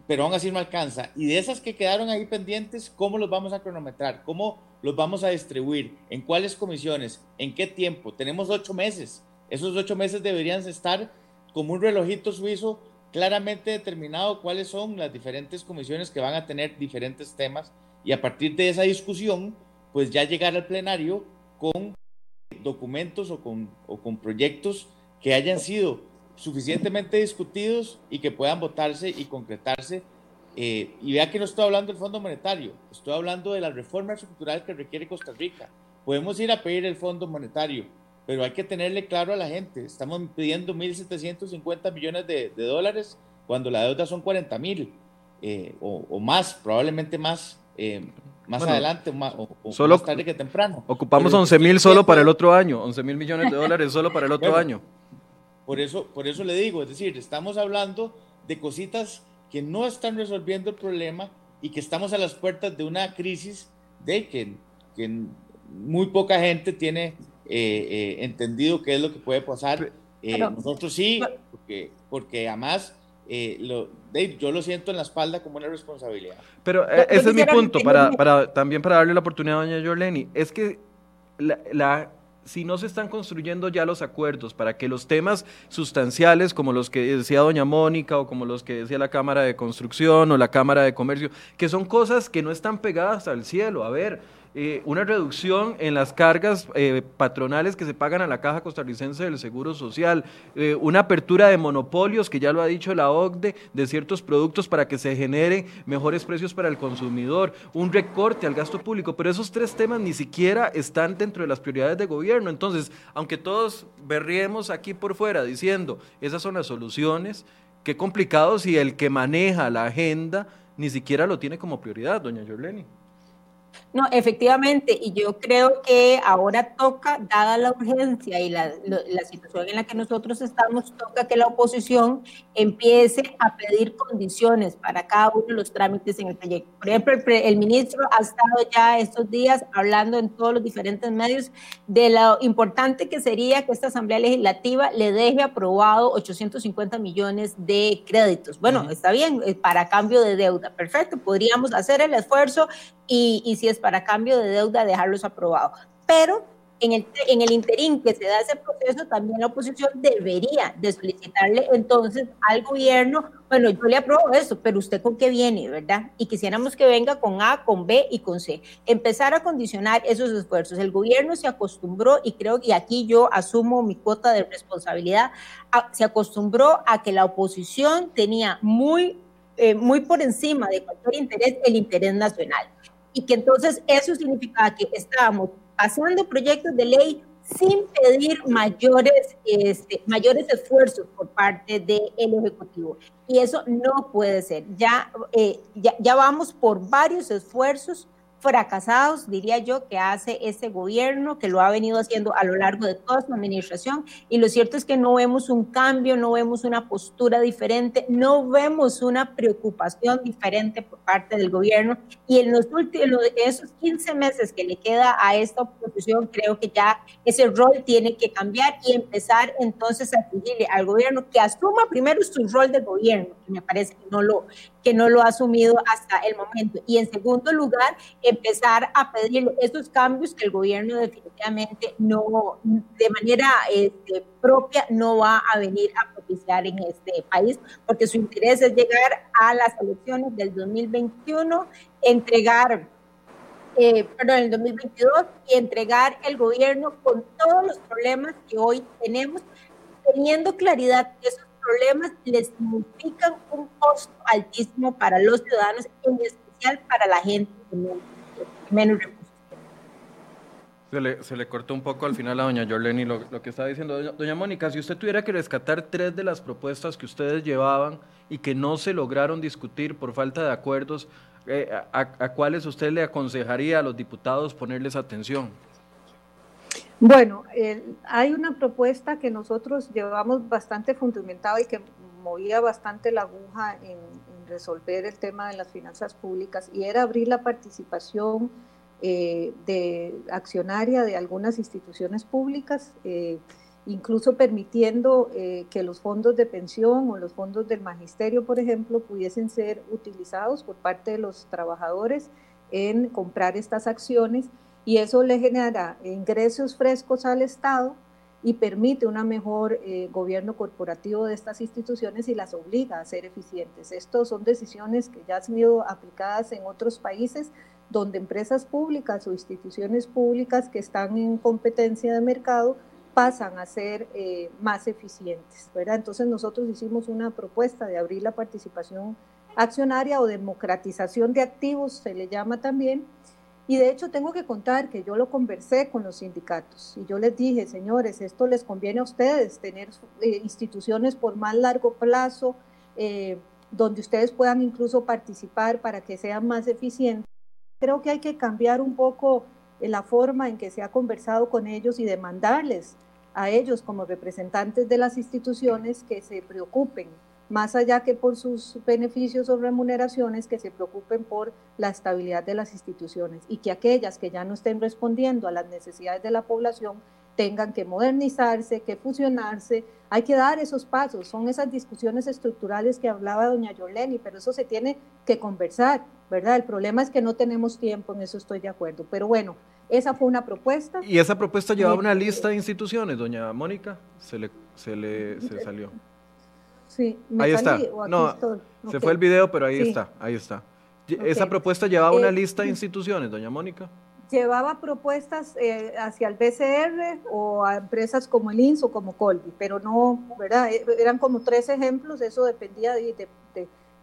pero aún así no alcanza. Y de esas que quedaron ahí pendientes, ¿cómo los vamos a cronometrar? ¿Cómo los vamos a distribuir? ¿En cuáles comisiones? ¿En qué tiempo? Tenemos ocho meses. Esos ocho meses deberían estar como un relojito suizo claramente determinado cuáles son las diferentes comisiones que van a tener diferentes temas y a partir de esa discusión, pues ya llegar al plenario con documentos o con, o con proyectos que hayan sido suficientemente discutidos y que puedan votarse y concretarse. Eh, y vea que no estoy hablando del Fondo Monetario, estoy hablando de la reforma estructural que requiere Costa Rica. Podemos ir a pedir el Fondo Monetario, pero hay que tenerle claro a la gente, estamos pidiendo 1.750 millones de, dólares cuando la deuda son 40 mil eh, o, más, probablemente más. Eh, más adelante o, solo más tarde que temprano. Ocupamos 11 mil solo para el otro año, 11 mil millones de dólares solo para el otro año. Por eso, por eso le digo, es decir, estamos hablando de cositas que no están resolviendo el problema y que estamos a las puertas de una crisis de que, que muy poca gente tiene eh, eh, entendido qué es lo que puede pasar. Eh, nosotros sí, porque, porque además lo, yo lo siento en la espalda como una responsabilidad. Pero ese es mi punto, para, para, también para darle la oportunidad a doña Jorleni, es que la, la si no se están construyendo ya los acuerdos para que los temas sustanciales como los que decía doña Mónica o como los que decía la Cámara de Construcción o la Cámara de Comercio, que son cosas que no están pegadas al cielo, a ver, eh, una reducción en las cargas eh, patronales que se pagan a la Caja Costarricense del Seguro Social, eh, una apertura de monopolios, que ya lo ha dicho la OCDE, de ciertos productos para que se generen mejores precios para el consumidor, un recorte al gasto público, pero esos tres temas ni siquiera están dentro de las prioridades de gobierno. Entonces, aunque todos berriemos aquí por fuera diciendo, esas son las soluciones, qué complicado si el que maneja la agenda ni siquiera lo tiene como prioridad, doña Yorleni. No, efectivamente, y yo creo que ahora toca, dada la urgencia y la, situación en la que nosotros estamos, toca que la oposición empiece a pedir condiciones para cada uno de los trámites en el proyecto. Por ejemplo, el, ministro ha estado ya estos días hablando en todos los diferentes medios de lo importante que sería que esta Asamblea Legislativa le deje aprobado 850 millones de créditos. Bueno, está bien, eh, para cambio de deuda, perfecto, podríamos hacer el esfuerzo y, y si es para cambio de deuda dejarlos aprobados. Pero en el, en el interín que se da ese proceso, también la oposición debería de solicitarle entonces al gobierno, bueno, yo le apruebo eso, pero usted con qué viene, ¿verdad? Y quisiéramos que venga con A, con B y con C. Empezar a condicionar esos esfuerzos. El gobierno se acostumbró, y creo que aquí yo asumo mi cuota de responsabilidad, se acostumbró a que la oposición tenía muy, eh, muy por encima de cualquier interés el interés nacional y que entonces eso significaba que estábamos pasando proyectos de ley sin pedir mayores, este, mayores esfuerzos por parte del Ejecutivo. Y eso no puede ser. Ya, eh, ya, ya vamos por varios esfuerzos fracasados, diría yo, que hace este gobierno, que lo ha venido haciendo a lo largo de toda su administración. Y lo cierto es que no vemos un cambio, no vemos una postura diferente, no vemos una preocupación diferente por parte del gobierno. Y en los últimos, esos 15 meses que le queda a esta oposición, creo que ya ese rol tiene que cambiar y empezar entonces a exigirle al gobierno que asuma primero su rol de gobierno, que me parece que no lo, que no lo ha asumido hasta el momento. Y en segundo lugar, empezar a pedir esos cambios que el gobierno definitivamente no, de manera este, propia, no va a venir a propiciar en este país, porque su interés es llegar a las elecciones del 2021, entregar eh, perdón, el 2022 y entregar el gobierno con todos los problemas que hoy tenemos, teniendo claridad que esos problemas les significan un costo altísimo para los ciudadanos, en especial para la gente que menos recursos. Se le, se le, cortó un poco al final a doña Jorleni lo, lo que estaba diciendo. Doña, Mónica, si usted tuviera que rescatar tres de las propuestas que ustedes llevaban y que no se lograron discutir por falta de acuerdos, eh, a, a, cuáles usted le aconsejaría a los diputados ponerles atención? Bueno, hay una propuesta que nosotros llevamos bastante fundamentada y que movía bastante la aguja en, resolver el tema de las finanzas públicas y era abrir la participación eh, de accionaria de algunas instituciones públicas, eh, incluso permitiendo eh, que los fondos de pensión o los fondos del magisterio, por ejemplo, pudiesen ser utilizados por parte de los trabajadores en comprar estas acciones y eso le genera ingresos frescos al Estado y permite un mejor eh, gobierno corporativo de estas instituciones y las obliga a ser eficientes. Estas son decisiones que ya han sido aplicadas en otros países donde empresas públicas o instituciones públicas que están en competencia de mercado pasan a ser eh, más eficientes. Entonces nosotros hicimos una propuesta de abrir la participación accionaria o democratización de activos, se le llama también, y de hecho tengo que contar que yo lo conversé con los sindicatos y yo les dije, señores, esto les conviene a ustedes, tener eh, instituciones por más largo plazo, eh, donde ustedes puedan incluso participar para que sean más eficientes. Creo que hay que cambiar un poco eh, la forma en que se ha conversado con ellos y demandarles a ellos como representantes de las instituciones que se preocupen más allá que por sus beneficios o remuneraciones, que se preocupen por la estabilidad de las instituciones y que aquellas que ya no estén respondiendo a las necesidades de la población tengan que modernizarse, que fusionarse. Hay que dar esos pasos, son esas discusiones estructurales que hablaba doña Yoleni, pero eso se tiene que conversar, ¿verdad? El problema es que no tenemos tiempo, en eso estoy de acuerdo. Pero bueno, Esa fue una propuesta. ¿Y esa propuesta llevaba una lista de instituciones, doña Mónica? Se le, se le salió. Sí, ahí está. No, se fue el video, pero ahí está, ahí está. ¿Esa propuesta llevaba una eh, lista de instituciones, doña Mónica? Llevaba propuestas eh, hacia el BCR o a empresas como el INS o como Colby, pero no, ¿verdad? E, eran como tres ejemplos, eso dependía de,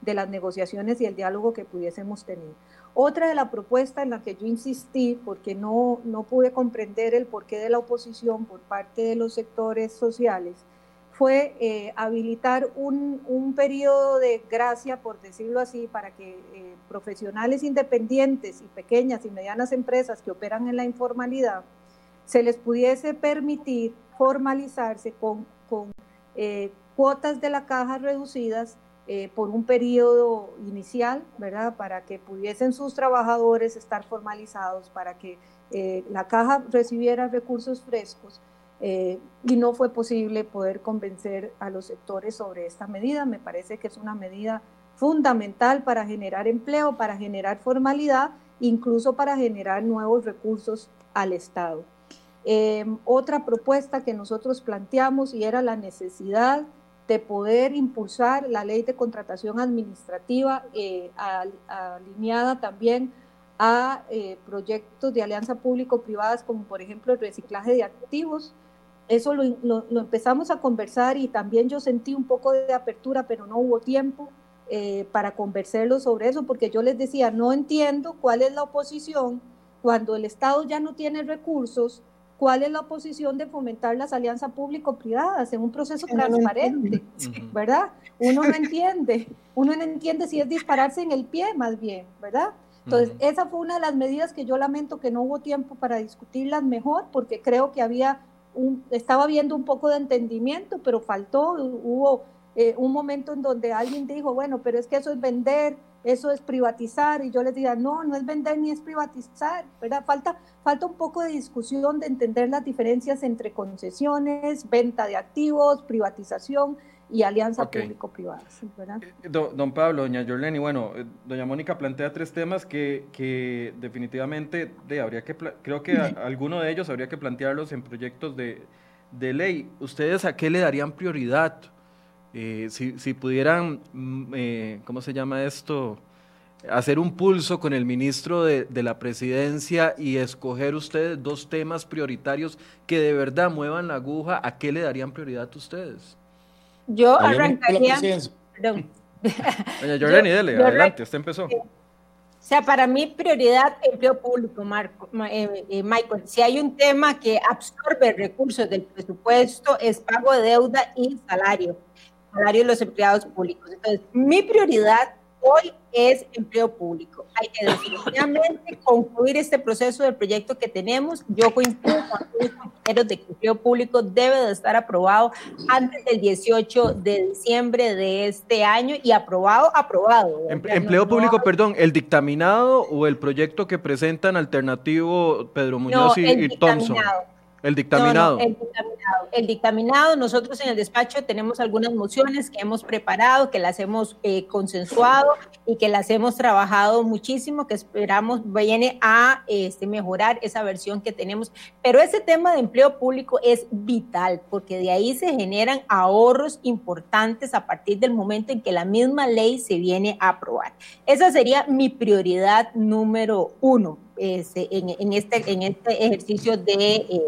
de las negociaciones y el diálogo que pudiésemos tener. Otra de la propuesta en la que yo insistí, porque no, no pude comprender el porqué de la oposición por parte de los sectores sociales, fue eh, habilitar un, un, periodo de gracia, por decirlo así, para que eh, profesionales independientes y pequeñas y medianas empresas que operan en la informalidad se les pudiese permitir formalizarse con, con eh, cuotas de la caja reducidas por un periodo inicial, ¿verdad? Para que pudiesen sus trabajadores estar formalizados, para que la caja recibiera recursos frescos eh, y no fue posible poder convencer a los sectores sobre esta medida. Me parece que es una medida fundamental para generar empleo, para generar formalidad, incluso para generar nuevos recursos al Estado. Eh, otra propuesta que nosotros planteamos y era la necesidad de poder impulsar la ley de contratación administrativa eh, alineada también a proyectos de alianza público-privadas como por ejemplo el reciclaje de activos, eso lo, empezamos a conversar y también yo sentí un poco de apertura, pero no hubo tiempo eh, para conversarlo sobre eso, porque yo les decía, no entiendo cuál es la oposición cuando el Estado ya no tiene recursos, cuál es la oposición de fomentar las alianzas público-privadas en un proceso transparente, ¿verdad? Uno no entiende, uno no entiende si es dispararse en el pie más bien, ¿verdad? Entonces, esa fue una de las medidas que yo lamento que no hubo tiempo para discutirlas mejor, porque creo que había estaba viendo un poco de entendimiento, pero faltó, hubo eh, un momento en donde alguien dijo, bueno, pero es que eso es vender, eso es privatizar, y yo les diría, no, no es vender ni es privatizar, ¿verdad? Falta, falta un poco de discusión de entender las diferencias entre concesiones, venta de activos, privatización, y alianza público-privada. Eh, don, Pablo, doña Jorleni, bueno, eh, doña Mónica plantea tres temas que, que definitivamente de, habría que, creo que alguno de ellos habría que plantearlos en proyectos de, de ley. ¿Ustedes a qué le darían prioridad? Eh, si, si, pudieran, mm, ¿cómo se llama esto? Hacer un pulso con el ministro de, de la presidencia y escoger ustedes dos temas prioritarios que de verdad muevan la aguja, ¿a qué le darían prioridad ustedes? Yo arrancaría. Perdón. Doña Jordani, dele, adelante, usted empezó. O sea, para mí prioridad empleo público, Marco, eh, eh, Michael. Si hay un tema que absorbe recursos del presupuesto es pago de deuda y salario, salario de los empleados públicos. Entonces, mi prioridad hoy es empleo público. Hay que definitivamente concluir este proceso del proyecto que tenemos. Yo coincido con los compañeros de que empleo público debe de estar aprobado antes del 18 de diciembre de este año y aprobado, aprobado. empleo público, perdón, ¿el dictaminado o el proyecto que presentan alternativo Pedro Muñoz y, y Thompson? El dictaminado. el dictaminado. El dictaminado, nosotros en el despacho tenemos algunas mociones que hemos preparado, que las hemos eh, consensuado y que las hemos trabajado muchísimo, que esperamos viene a este, mejorar esa versión que tenemos. Pero ese tema de empleo público es vital, porque de ahí se generan ahorros importantes a partir del momento en que la misma ley se viene a aprobar. Esa sería mi prioridad número uno este, en, este, en este ejercicio de... Eh,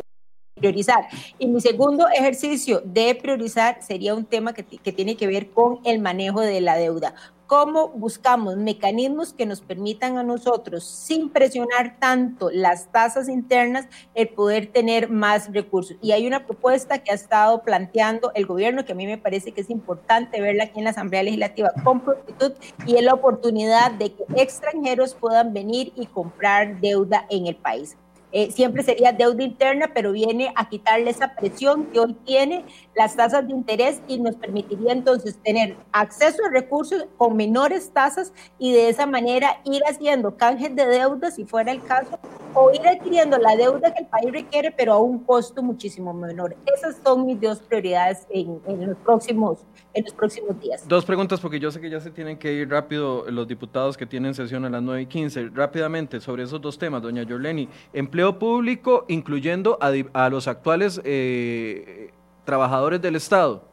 priorizar. Y mi segundo ejercicio de priorizar sería un tema que, que tiene que ver con el manejo de la deuda cómo buscamos mecanismos que nos permitan a nosotros, sin presionar tanto las tasas internas, el poder tener más recursos. Y hay una propuesta que ha estado planteando el gobierno que a mí me parece que es importante verla aquí en la Asamblea Legislativa con prontitud y es la oportunidad de que extranjeros puedan venir y comprar deuda en el país. Eh, siempre sería deuda interna, pero viene a quitarle esa presión que hoy tiene las tasas de interés y nos permitiría entonces tener acceso a recursos con menores tasas y de esa manera ir haciendo canjes de deuda, si fuera el caso, o ir adquiriendo la deuda que el país requiere, pero a un costo muchísimo menor. Esas son mis dos prioridades en, en, los, próximos, en los próximos días. Dos preguntas, porque yo sé que ya se tienen que ir rápido los diputados que tienen sesión a las 9 y 15. Rápidamente, sobre esos dos temas, doña Yorleni. Empleo público, incluyendo a, a los actuales eh, trabajadores del Estado.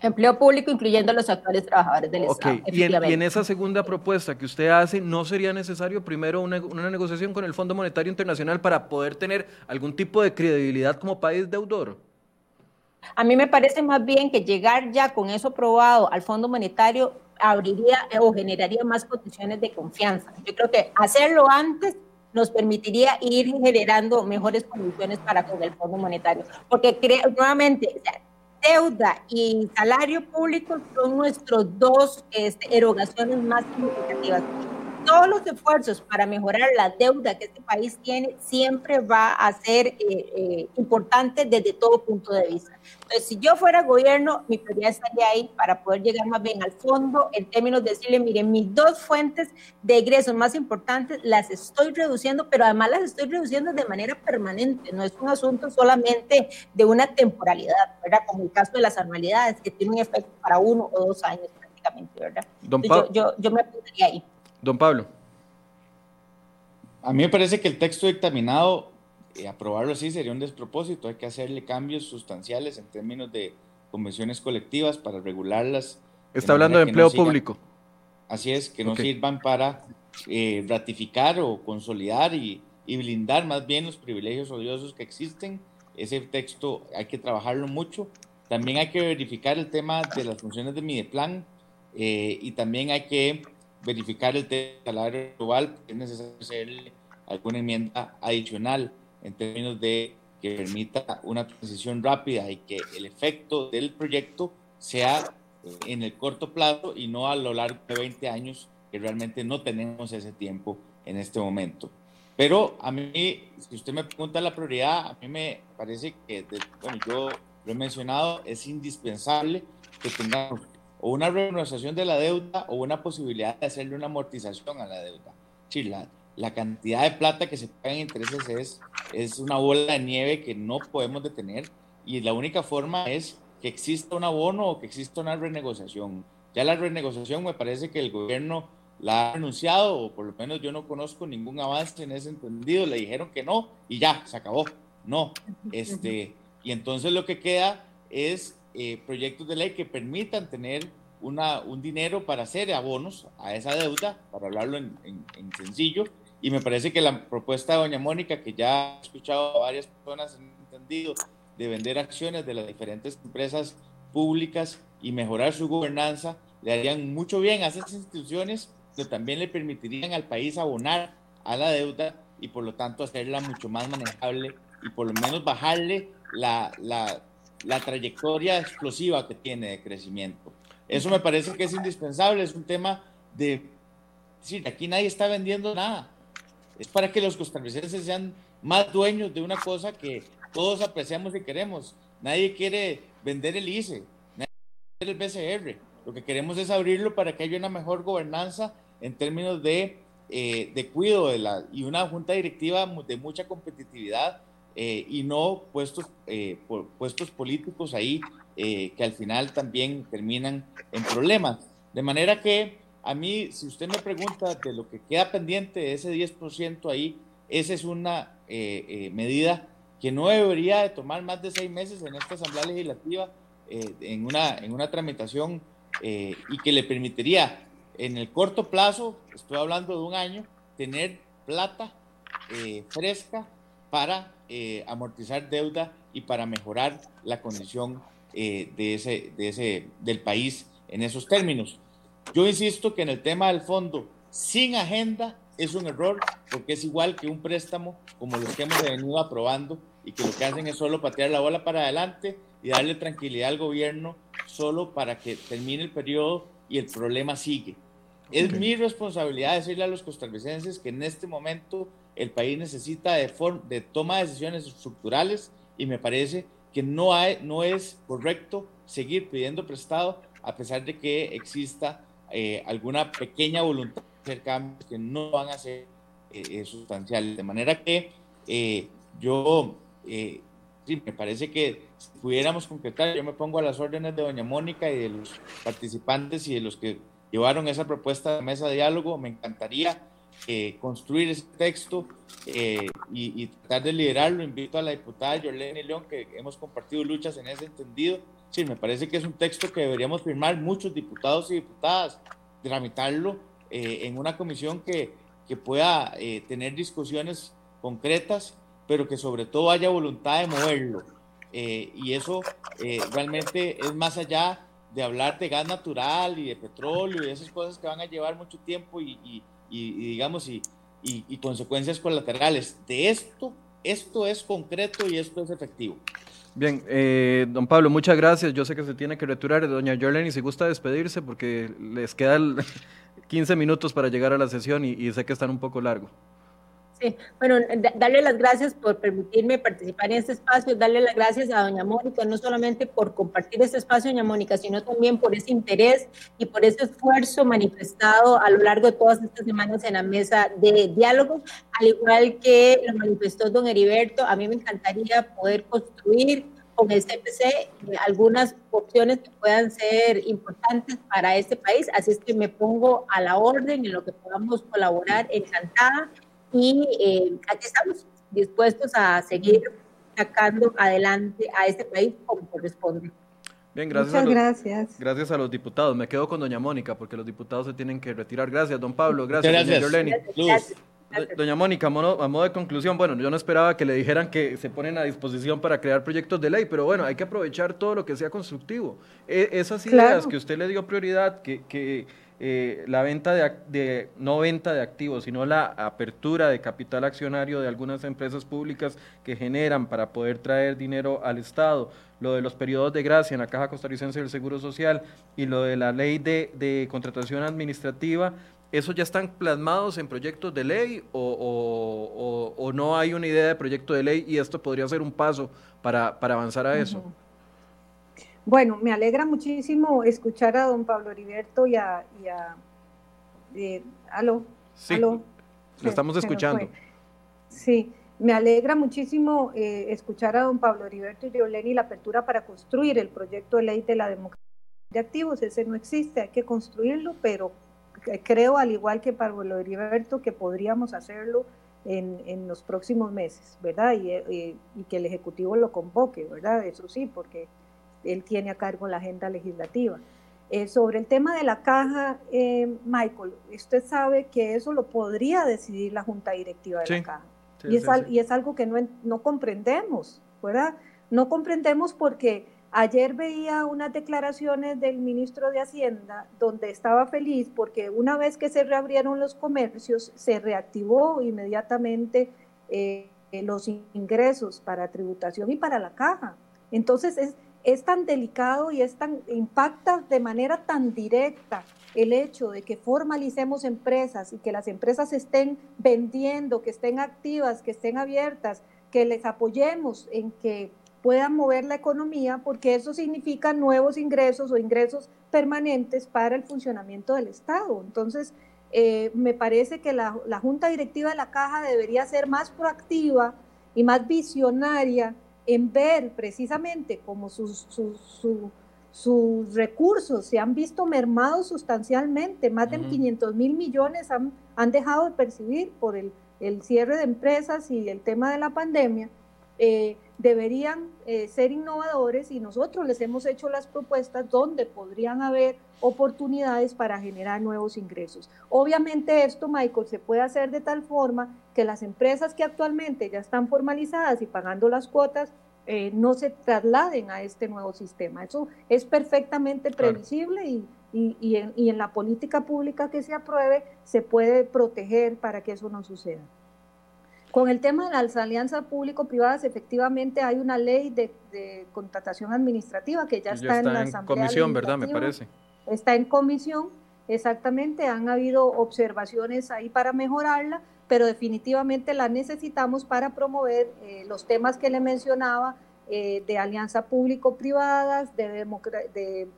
Empleo público, incluyendo a los actuales trabajadores del Estado. Y en, y en, esa segunda propuesta que usted hace, ¿no sería necesario primero una, una, negociación con el Fondo Monetario Internacional para poder tener algún tipo de credibilidad como país deudor? A mí me parece más bien que llegar ya con eso aprobado al Fondo Monetario abriría o generaría más condiciones de confianza. Yo creo que hacerlo antes nos permitiría ir generando mejores condiciones para con el Fondo Monetario. Porque creo, nuevamente, deuda y salario público son nuestros dos este, erogaciones más significativas todos los esfuerzos para mejorar la deuda que este país tiene siempre va a ser eh, eh, importante desde todo punto de vista. Entonces, si yo fuera gobierno, mi prioridad estaría ahí para poder llegar más bien al fondo en términos de decirle, miren, mis dos fuentes de ingresos más importantes las estoy reduciendo, pero además las estoy reduciendo de manera permanente. No es un asunto solamente de una temporalidad, ¿verdad? Como el caso de las anualidades, que tiene un efecto para uno o dos años prácticamente, ¿verdad? yo, yo, yo me apuntaría ahí. Don Pablo. A mí me parece que el texto dictaminado, eh, aprobarlo así sería un despropósito. Hay que hacerle cambios sustanciales en términos de convenciones colectivas para regularlas. Está hablando de empleo público. Así es, que no sirvan para eh, ratificar o consolidar y, blindar más bien los privilegios odiosos que existen. Ese texto hay que trabajarlo mucho. También hay que verificar el tema de las funciones de Mideplan eh, y también hay que verificar el salario global, es necesario hacer alguna enmienda adicional en términos de que permita una transición rápida y que el efecto del proyecto sea en el corto plazo y no a lo largo de 20 años, que realmente no tenemos ese tiempo en este momento. Pero a mí, si usted me pregunta la prioridad, a mí me parece que, bueno, yo lo he mencionado, es indispensable que tengamos o una renegociación de la deuda o una posibilidad de hacerle una amortización a la deuda. Sí, la, la cantidad de plata que se paga en intereses es, es una bola de nieve que no podemos detener y la única forma es que exista un abono o que exista una renegociación. Ya la renegociación me parece que el gobierno la ha anunciado, o por lo menos yo no conozco ningún avance en ese entendido, le dijeron que no y ya, se acabó. No, este, y entonces lo que queda es eh, proyectos de ley que permitan tener una, un dinero para hacer abonos a esa deuda, para hablarlo en, sencillo. Y me parece que la propuesta de doña Mónica, que ya he escuchado a varias personas han entendido, de vender acciones de las diferentes empresas públicas y mejorar su gobernanza, le harían mucho bien a esas instituciones, que también le permitirían al país abonar a la deuda y por lo tanto hacerla mucho más manejable y por lo menos bajarle la, la la trayectoria explosiva que tiene de crecimiento. Eso me parece que es indispensable, es un tema de, aquí nadie está vendiendo nada. Es para que los costarricenses sean más dueños de una cosa que todos apreciamos y queremos. Nadie quiere vender el ICE, nadie quiere el BCR. Lo que queremos es abrirlo para que haya una mejor gobernanza en términos de, eh, de cuidado de la, y una junta directiva de mucha competitividad eh, y no puestos, eh, puestos políticos ahí eh, que al final también terminan en problemas. De manera que a mí, si usted me pregunta de lo que queda pendiente de ese 10% ahí, esa es una medida que no debería de tomar más de seis meses en esta Asamblea Legislativa, en, una, en una tramitación y que le permitiría en el corto plazo, estoy hablando de un año, tener plata fresca para eh, amortizar deuda y para mejorar la condición eh, de ese, de ese, del país en esos términos. Yo insisto que en el tema del fondo, sin agenda, es un error porque es igual que un préstamo como los que hemos venido aprobando y que lo que hacen es solo patear la bola para adelante y darle tranquilidad al gobierno solo para que termine el periodo y el problema sigue. Es mi responsabilidad decirle a los costarricenses que en este momento el país necesita de, de toma de decisiones estructurales y me parece que no, hay, no es correcto seguir pidiendo prestado a pesar de que exista eh, alguna pequeña voluntad de hacer cambios que no van a ser sustanciales. De manera que yo, sí, me parece que si pudiéramos concretar, yo me pongo a las órdenes de doña Mónica y de los participantes y de los que llevaron esa propuesta de mesa de diálogo, me encantaría eh, construir ese texto eh, y, tratar de liderarlo. Invito a la diputada Yolene León, que hemos compartido luchas en ese entendido. Sí, me parece que es un texto que deberíamos firmar muchos diputados y diputadas, tramitarlo eh, en una comisión que, que pueda tener discusiones concretas, pero que sobre todo haya voluntad de moverlo. y eso realmente es más allá de hablar de gas natural y de petróleo y esas cosas que van a llevar mucho tiempo y, y, digamos, y, y, consecuencias colaterales. De esto, esto es concreto y esto es efectivo. Bien, eh, don Pablo, muchas gracias. Yo sé que se tiene que retirar. Doña Jolene, si gusta despedirse porque les quedan 15 minutos para llegar a la sesión y, y sé que están un poco largo. Sí, bueno, darle las gracias por permitirme participar en este espacio, darle las gracias a doña Mónica, no solamente por compartir este espacio, doña Mónica, sino también por ese interés y por ese esfuerzo manifestado a lo largo de todas estas semanas en la mesa de diálogo, al igual que lo manifestó don Heriberto, a mí me encantaría poder construir con el CPC algunas opciones que puedan ser importantes para este país, así es que me pongo a la orden en lo que podamos colaborar, encantada y eh, aquí estamos dispuestos a seguir sacando adelante a este país como corresponde. Bien, gracias. Muchas gracias. Gracias a los diputados. Me quedo con doña Mónica porque los diputados se tienen que retirar. Gracias, don Pablo. Gracias, gracias. Doña Mónica, a modo, de conclusión, bueno, yo no esperaba que le dijeran que se ponen a disposición para crear proyectos de ley, pero bueno, hay que aprovechar todo lo que sea constructivo. E, esas ideas que usted le dio prioridad, que, que eh, la venta de, no venta de activos, sino la apertura de capital accionario de algunas empresas públicas que generan para poder traer dinero al Estado, lo de los periodos de gracia en la Caja Costarricense del Seguro Social y lo de la ley de, contratación administrativa, ¿Eso ya están plasmados en proyectos de ley o, no hay una idea de proyecto de ley y esto podría ser un paso para, avanzar a eso? Bueno, me alegra muchísimo escuchar a don Pablo Heriberto y a... Y eh, aló, sí, Lo estamos escuchando. Sí, me alegra muchísimo eh, escuchar a don Pablo Heriberto y Yoleni la apertura para construir el proyecto de ley de la democracia de activos. Ese no existe, hay que construirlo, pero creo, al igual que Pablo Heriberto, que podríamos hacerlo en, los próximos meses, ¿verdad? y, que el Ejecutivo lo convoque, ¿verdad? Eso sí, porque él tiene a cargo la agenda legislativa. Eh, sobre el tema de la caja, eh, Michael, usted sabe que eso lo podría decidir la Junta Directiva de la caja. y, es y, es algo que no, no comprendemos, ¿verdad? No comprendemos porque ayer veía unas declaraciones del ministro de Hacienda donde estaba feliz porque una vez que se reabrieron los comercios, se reactivó inmediatamente eh, los ingresos para tributación y para la caja. Entonces es, es tan delicado y es tan, impacta de manera tan directa el hecho de que formalicemos empresas y que las empresas estén vendiendo, que estén activas, que estén abiertas, que les apoyemos en que puedan mover la economía, porque eso significa nuevos ingresos o ingresos permanentes para el funcionamiento del Estado. Entonces, eh, me parece que la, la Junta Directiva de la Caja debería ser más proactiva y más visionaria en ver precisamente cómo sus, sus, recursos se han visto mermados sustancialmente, más de 500 mil millones han, han, dejado de percibir por el, el, cierre de empresas y el tema de la pandemia, eh, deberían eh, ser innovadores y nosotros les hemos hecho las propuestas donde podrían haber oportunidades para generar nuevos ingresos. Obviamente esto, Michael, se puede hacer de tal forma que las empresas que actualmente ya están formalizadas y pagando las cuotas eh, no se trasladen a este nuevo sistema. Eso es perfectamente previsible y, y, en, y en la política pública que se apruebe se puede proteger para que eso no suceda. Con el tema de las alianzas público-privadas, efectivamente hay una ley de, contratación administrativa que ya, está, en la en comisión, ¿verdad? Me parece. Está en comisión, exactamente. Han habido observaciones ahí para mejorarla, pero definitivamente la necesitamos para promover eh, los temas que le mencionaba eh, de alianza público-privadas, de, de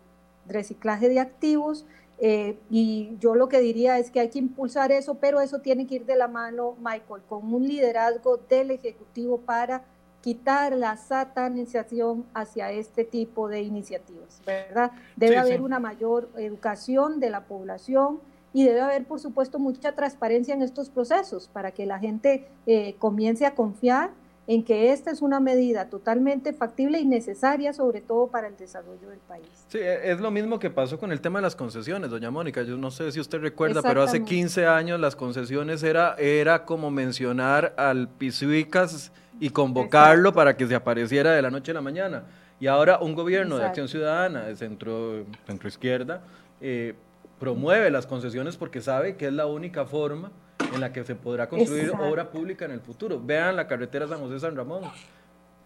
reciclaje de activos Eh, y yo lo que diría es que hay que impulsar eso, pero eso tiene que ir de la mano, Michael, con un liderazgo del Ejecutivo para quitar la satanización hacia este tipo de iniciativas, ¿verdad? Debe haber una mayor educación de la población y debe haber, por supuesto, mucha transparencia en estos procesos para que la gente eh, comience a confiar en que esta es una medida totalmente factible y necesaria, sobre todo para el desarrollo del país. Sí, e, es lo mismo que pasó con el tema de las concesiones, doña Mónica. Yo no sé si usted recuerda, pero hace 15 años las concesiones era, era como mencionar al Pisuicas y convocarlo para que se apareciera de la noche a la mañana. Y ahora un gobierno de acción ciudadana, de centro, centro izquierda, eh, promueve las concesiones porque sabe que es la única forma en la que se podrá construir obra pública en el futuro. Vean la carretera San José San Ramón.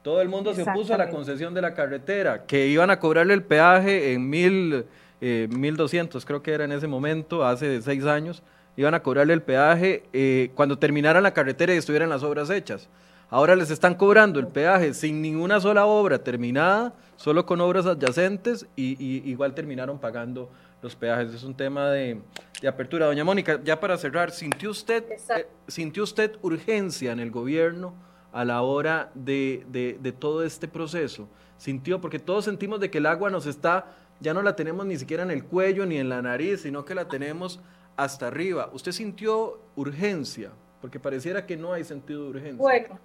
Todo el mundo se opuso a la concesión de la carretera, que iban a cobrarle el peaje en mil, eh, 1200, creo que era en ese momento, hace seis años, iban a cobrarle el peaje eh, cuando terminaran la carretera y estuvieran las obras hechas. Ahora les están cobrando el peaje sin ninguna sola obra terminada, solo con obras adyacentes y, y igual terminaron pagando los peajes. Es un tema de, apertura. Doña Mónica, ya para cerrar, ¿sintió usted, eh, ¿sintió usted urgencia en el gobierno a la hora de, de, todo este proceso? ¿Sintió? Porque todos sentimos de que el agua nos está, ya no la tenemos ni siquiera en el cuello ni en la nariz, sino que la tenemos hasta arriba. ¿Usted sintió urgencia? Porque pareciera que no hay sentido de urgencia. Bueno,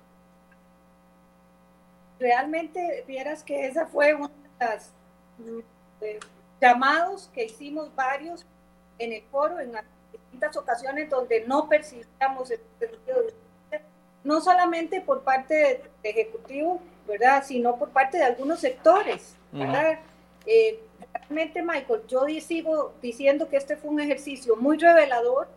realmente vieras que esa fue una de las llamados que hicimos varios en el foro en distintas ocasiones donde no percibíamos el sentido de no solamente por parte del Ejecutivo, ¿verdad? Sino por parte de algunos sectores, ¿verdad? Eh, realmente, Michael, yo sigo diciendo que este fue un ejercicio muy revelador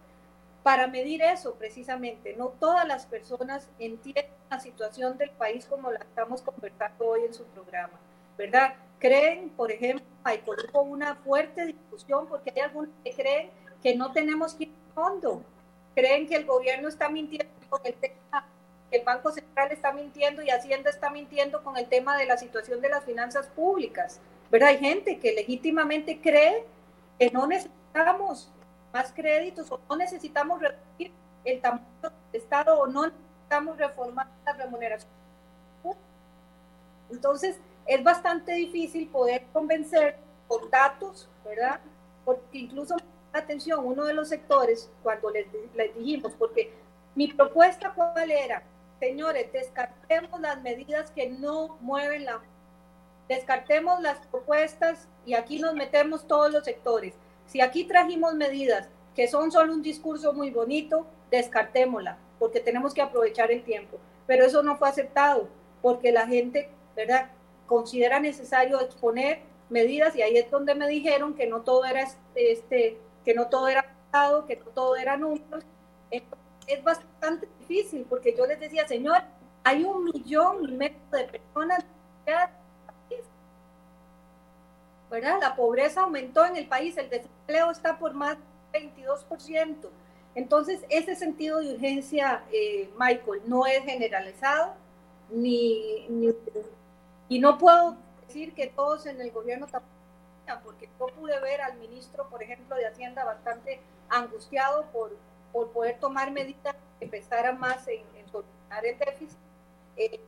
para medir eso precisamente. No todas las personas entienden la situación del país como la estamos conversando hoy en su programa, ¿verdad? Creen, por ejemplo, hay una fuerte discusión porque hay algunos que creen que no tenemos que ir fondo, creen que el gobierno está mintiendo con el tema, que el Banco Central está mintiendo y Hacienda está mintiendo con el tema de la situación de las finanzas públicas. Pero hay gente que legítimamente cree que no necesitamos más créditos o no necesitamos reducir el tamaño del Estado o no necesitamos reformar la remuneración. Entonces, es bastante difícil poder convencer con datos, ¿verdad? Porque incluso, atención, uno de los sectores, cuando les, les dijimos, porque mi propuesta cuál era, señores, descartemos las medidas que no mueven la... Descartemos las propuestas y aquí nos metemos todos los sectores. Si aquí trajimos medidas que son solo un discurso muy bonito, descartémosla, porque tenemos que aprovechar el tiempo. Pero eso no fue aceptado, porque la gente, ¿verdad? Considera necesario exponer medidas y ahí es donde me dijeron que no todo era este que no todo era que no todo era números es bastante difícil porque yo les decía señor hay un millón y medio de personas ¿verdad? La pobreza aumentó en el país, el desempleo está por más del 22%. Entonces, ese sentido de urgencia, eh, Michael, no es generalizado, ni, ni y no puedo decir que todos en el gobierno tampoco, porque yo pude ver al ministro, por ejemplo, de Hacienda bastante angustiado por, por poder tomar medidas que pesaran más en, solucionar el déficit. Eh,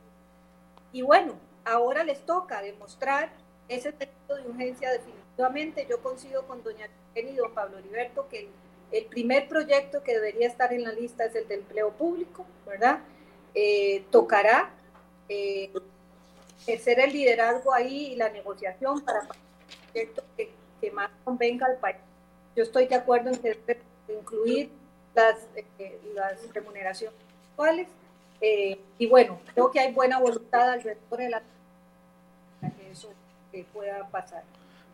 y bueno, ahora les toca demostrar ese sentido de urgencia definitivamente. Yo coincido con doña Jenny y don Pablo Heriberto que el, primer proyecto que debería estar en la lista es el de empleo público, ¿verdad? Eh, tocará eh, ejercer el liderazgo ahí y la negociación para que, que más convenga al país. Yo estoy de acuerdo en que incluir las, eh, las remuneraciones actuales. Eh, y bueno, creo que hay buena voluntad alrededor de la para que eso pueda pasar.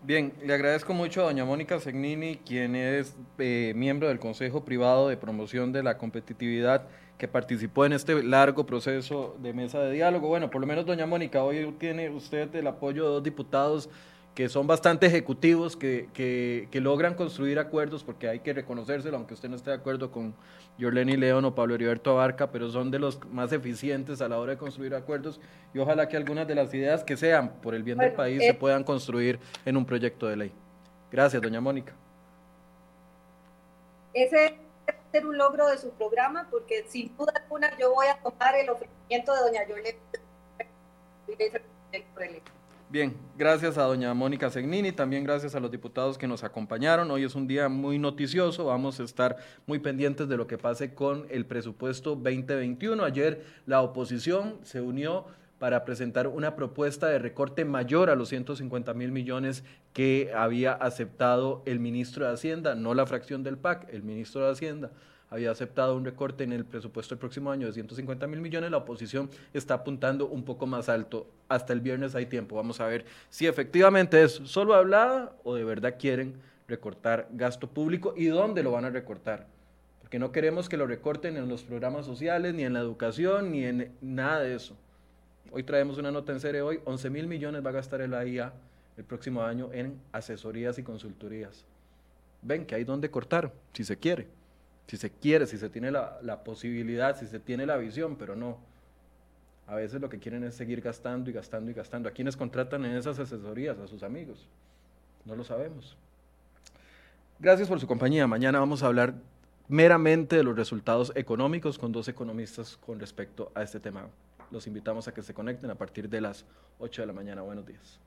Bien, le agradezco mucho a doña Mónica Segnini, quien es eh, miembro del Consejo Privado de Promoción de la Competitividad que participó en este largo proceso de mesa de diálogo. Bueno, por lo menos, doña Mónica, hoy tiene usted el apoyo de dos diputados que son bastante ejecutivos, que, que, logran construir acuerdos, porque hay que reconocérselo, aunque usted no esté de acuerdo con Yorleni León o Pablo Heriberto Abarca, pero son de los más eficientes a la hora de construir acuerdos y ojalá que algunas de las ideas que sean por el bien del país se eh, puedan construir en un proyecto de ley. Gracias, doña Mónica. Ese ser un logro de su programa porque sin duda alguna yo voy a tomar el ofrecimiento de doña Yolanda Bien, gracias a doña Mónica Segnini, también gracias a los diputados que nos acompañaron. Hoy es un día muy noticioso, vamos a estar muy pendientes de lo que pase con el presupuesto 2021. Ayer la oposición se unió para presentar una propuesta de recorte mayor a los 150 mil millones que había aceptado el ministro de Hacienda, no la fracción del PAC, el ministro de Hacienda había aceptado un recorte en el presupuesto del próximo año de 150 mil millones, la oposición está apuntando un poco más alto. Hasta el viernes hay tiempo. Vamos a ver si efectivamente es solo hablada o de verdad quieren recortar gasto público y dónde lo van a recortar. Porque no queremos que lo recorten en los programas sociales, ni en la educación, ni en nada de eso. Hoy traemos una nota en serie hoy, 11 mil millones va a gastar el AIA el próximo año en asesorías y consultorías. Ven que hay donde cortar, si se quiere si se quiere, si se tiene la, posibilidad, si se tiene la visión, pero no. A veces lo que quieren es seguir gastando y gastando y gastando. ¿A quiénes contratan en esas asesorías? A sus amigos. No lo sabemos. Gracias por su compañía. Mañana vamos a hablar meramente de los resultados económicos con dos economistas con respecto a este tema. Los invitamos a que se conecten a partir de las 8 de la mañana. Buenos días.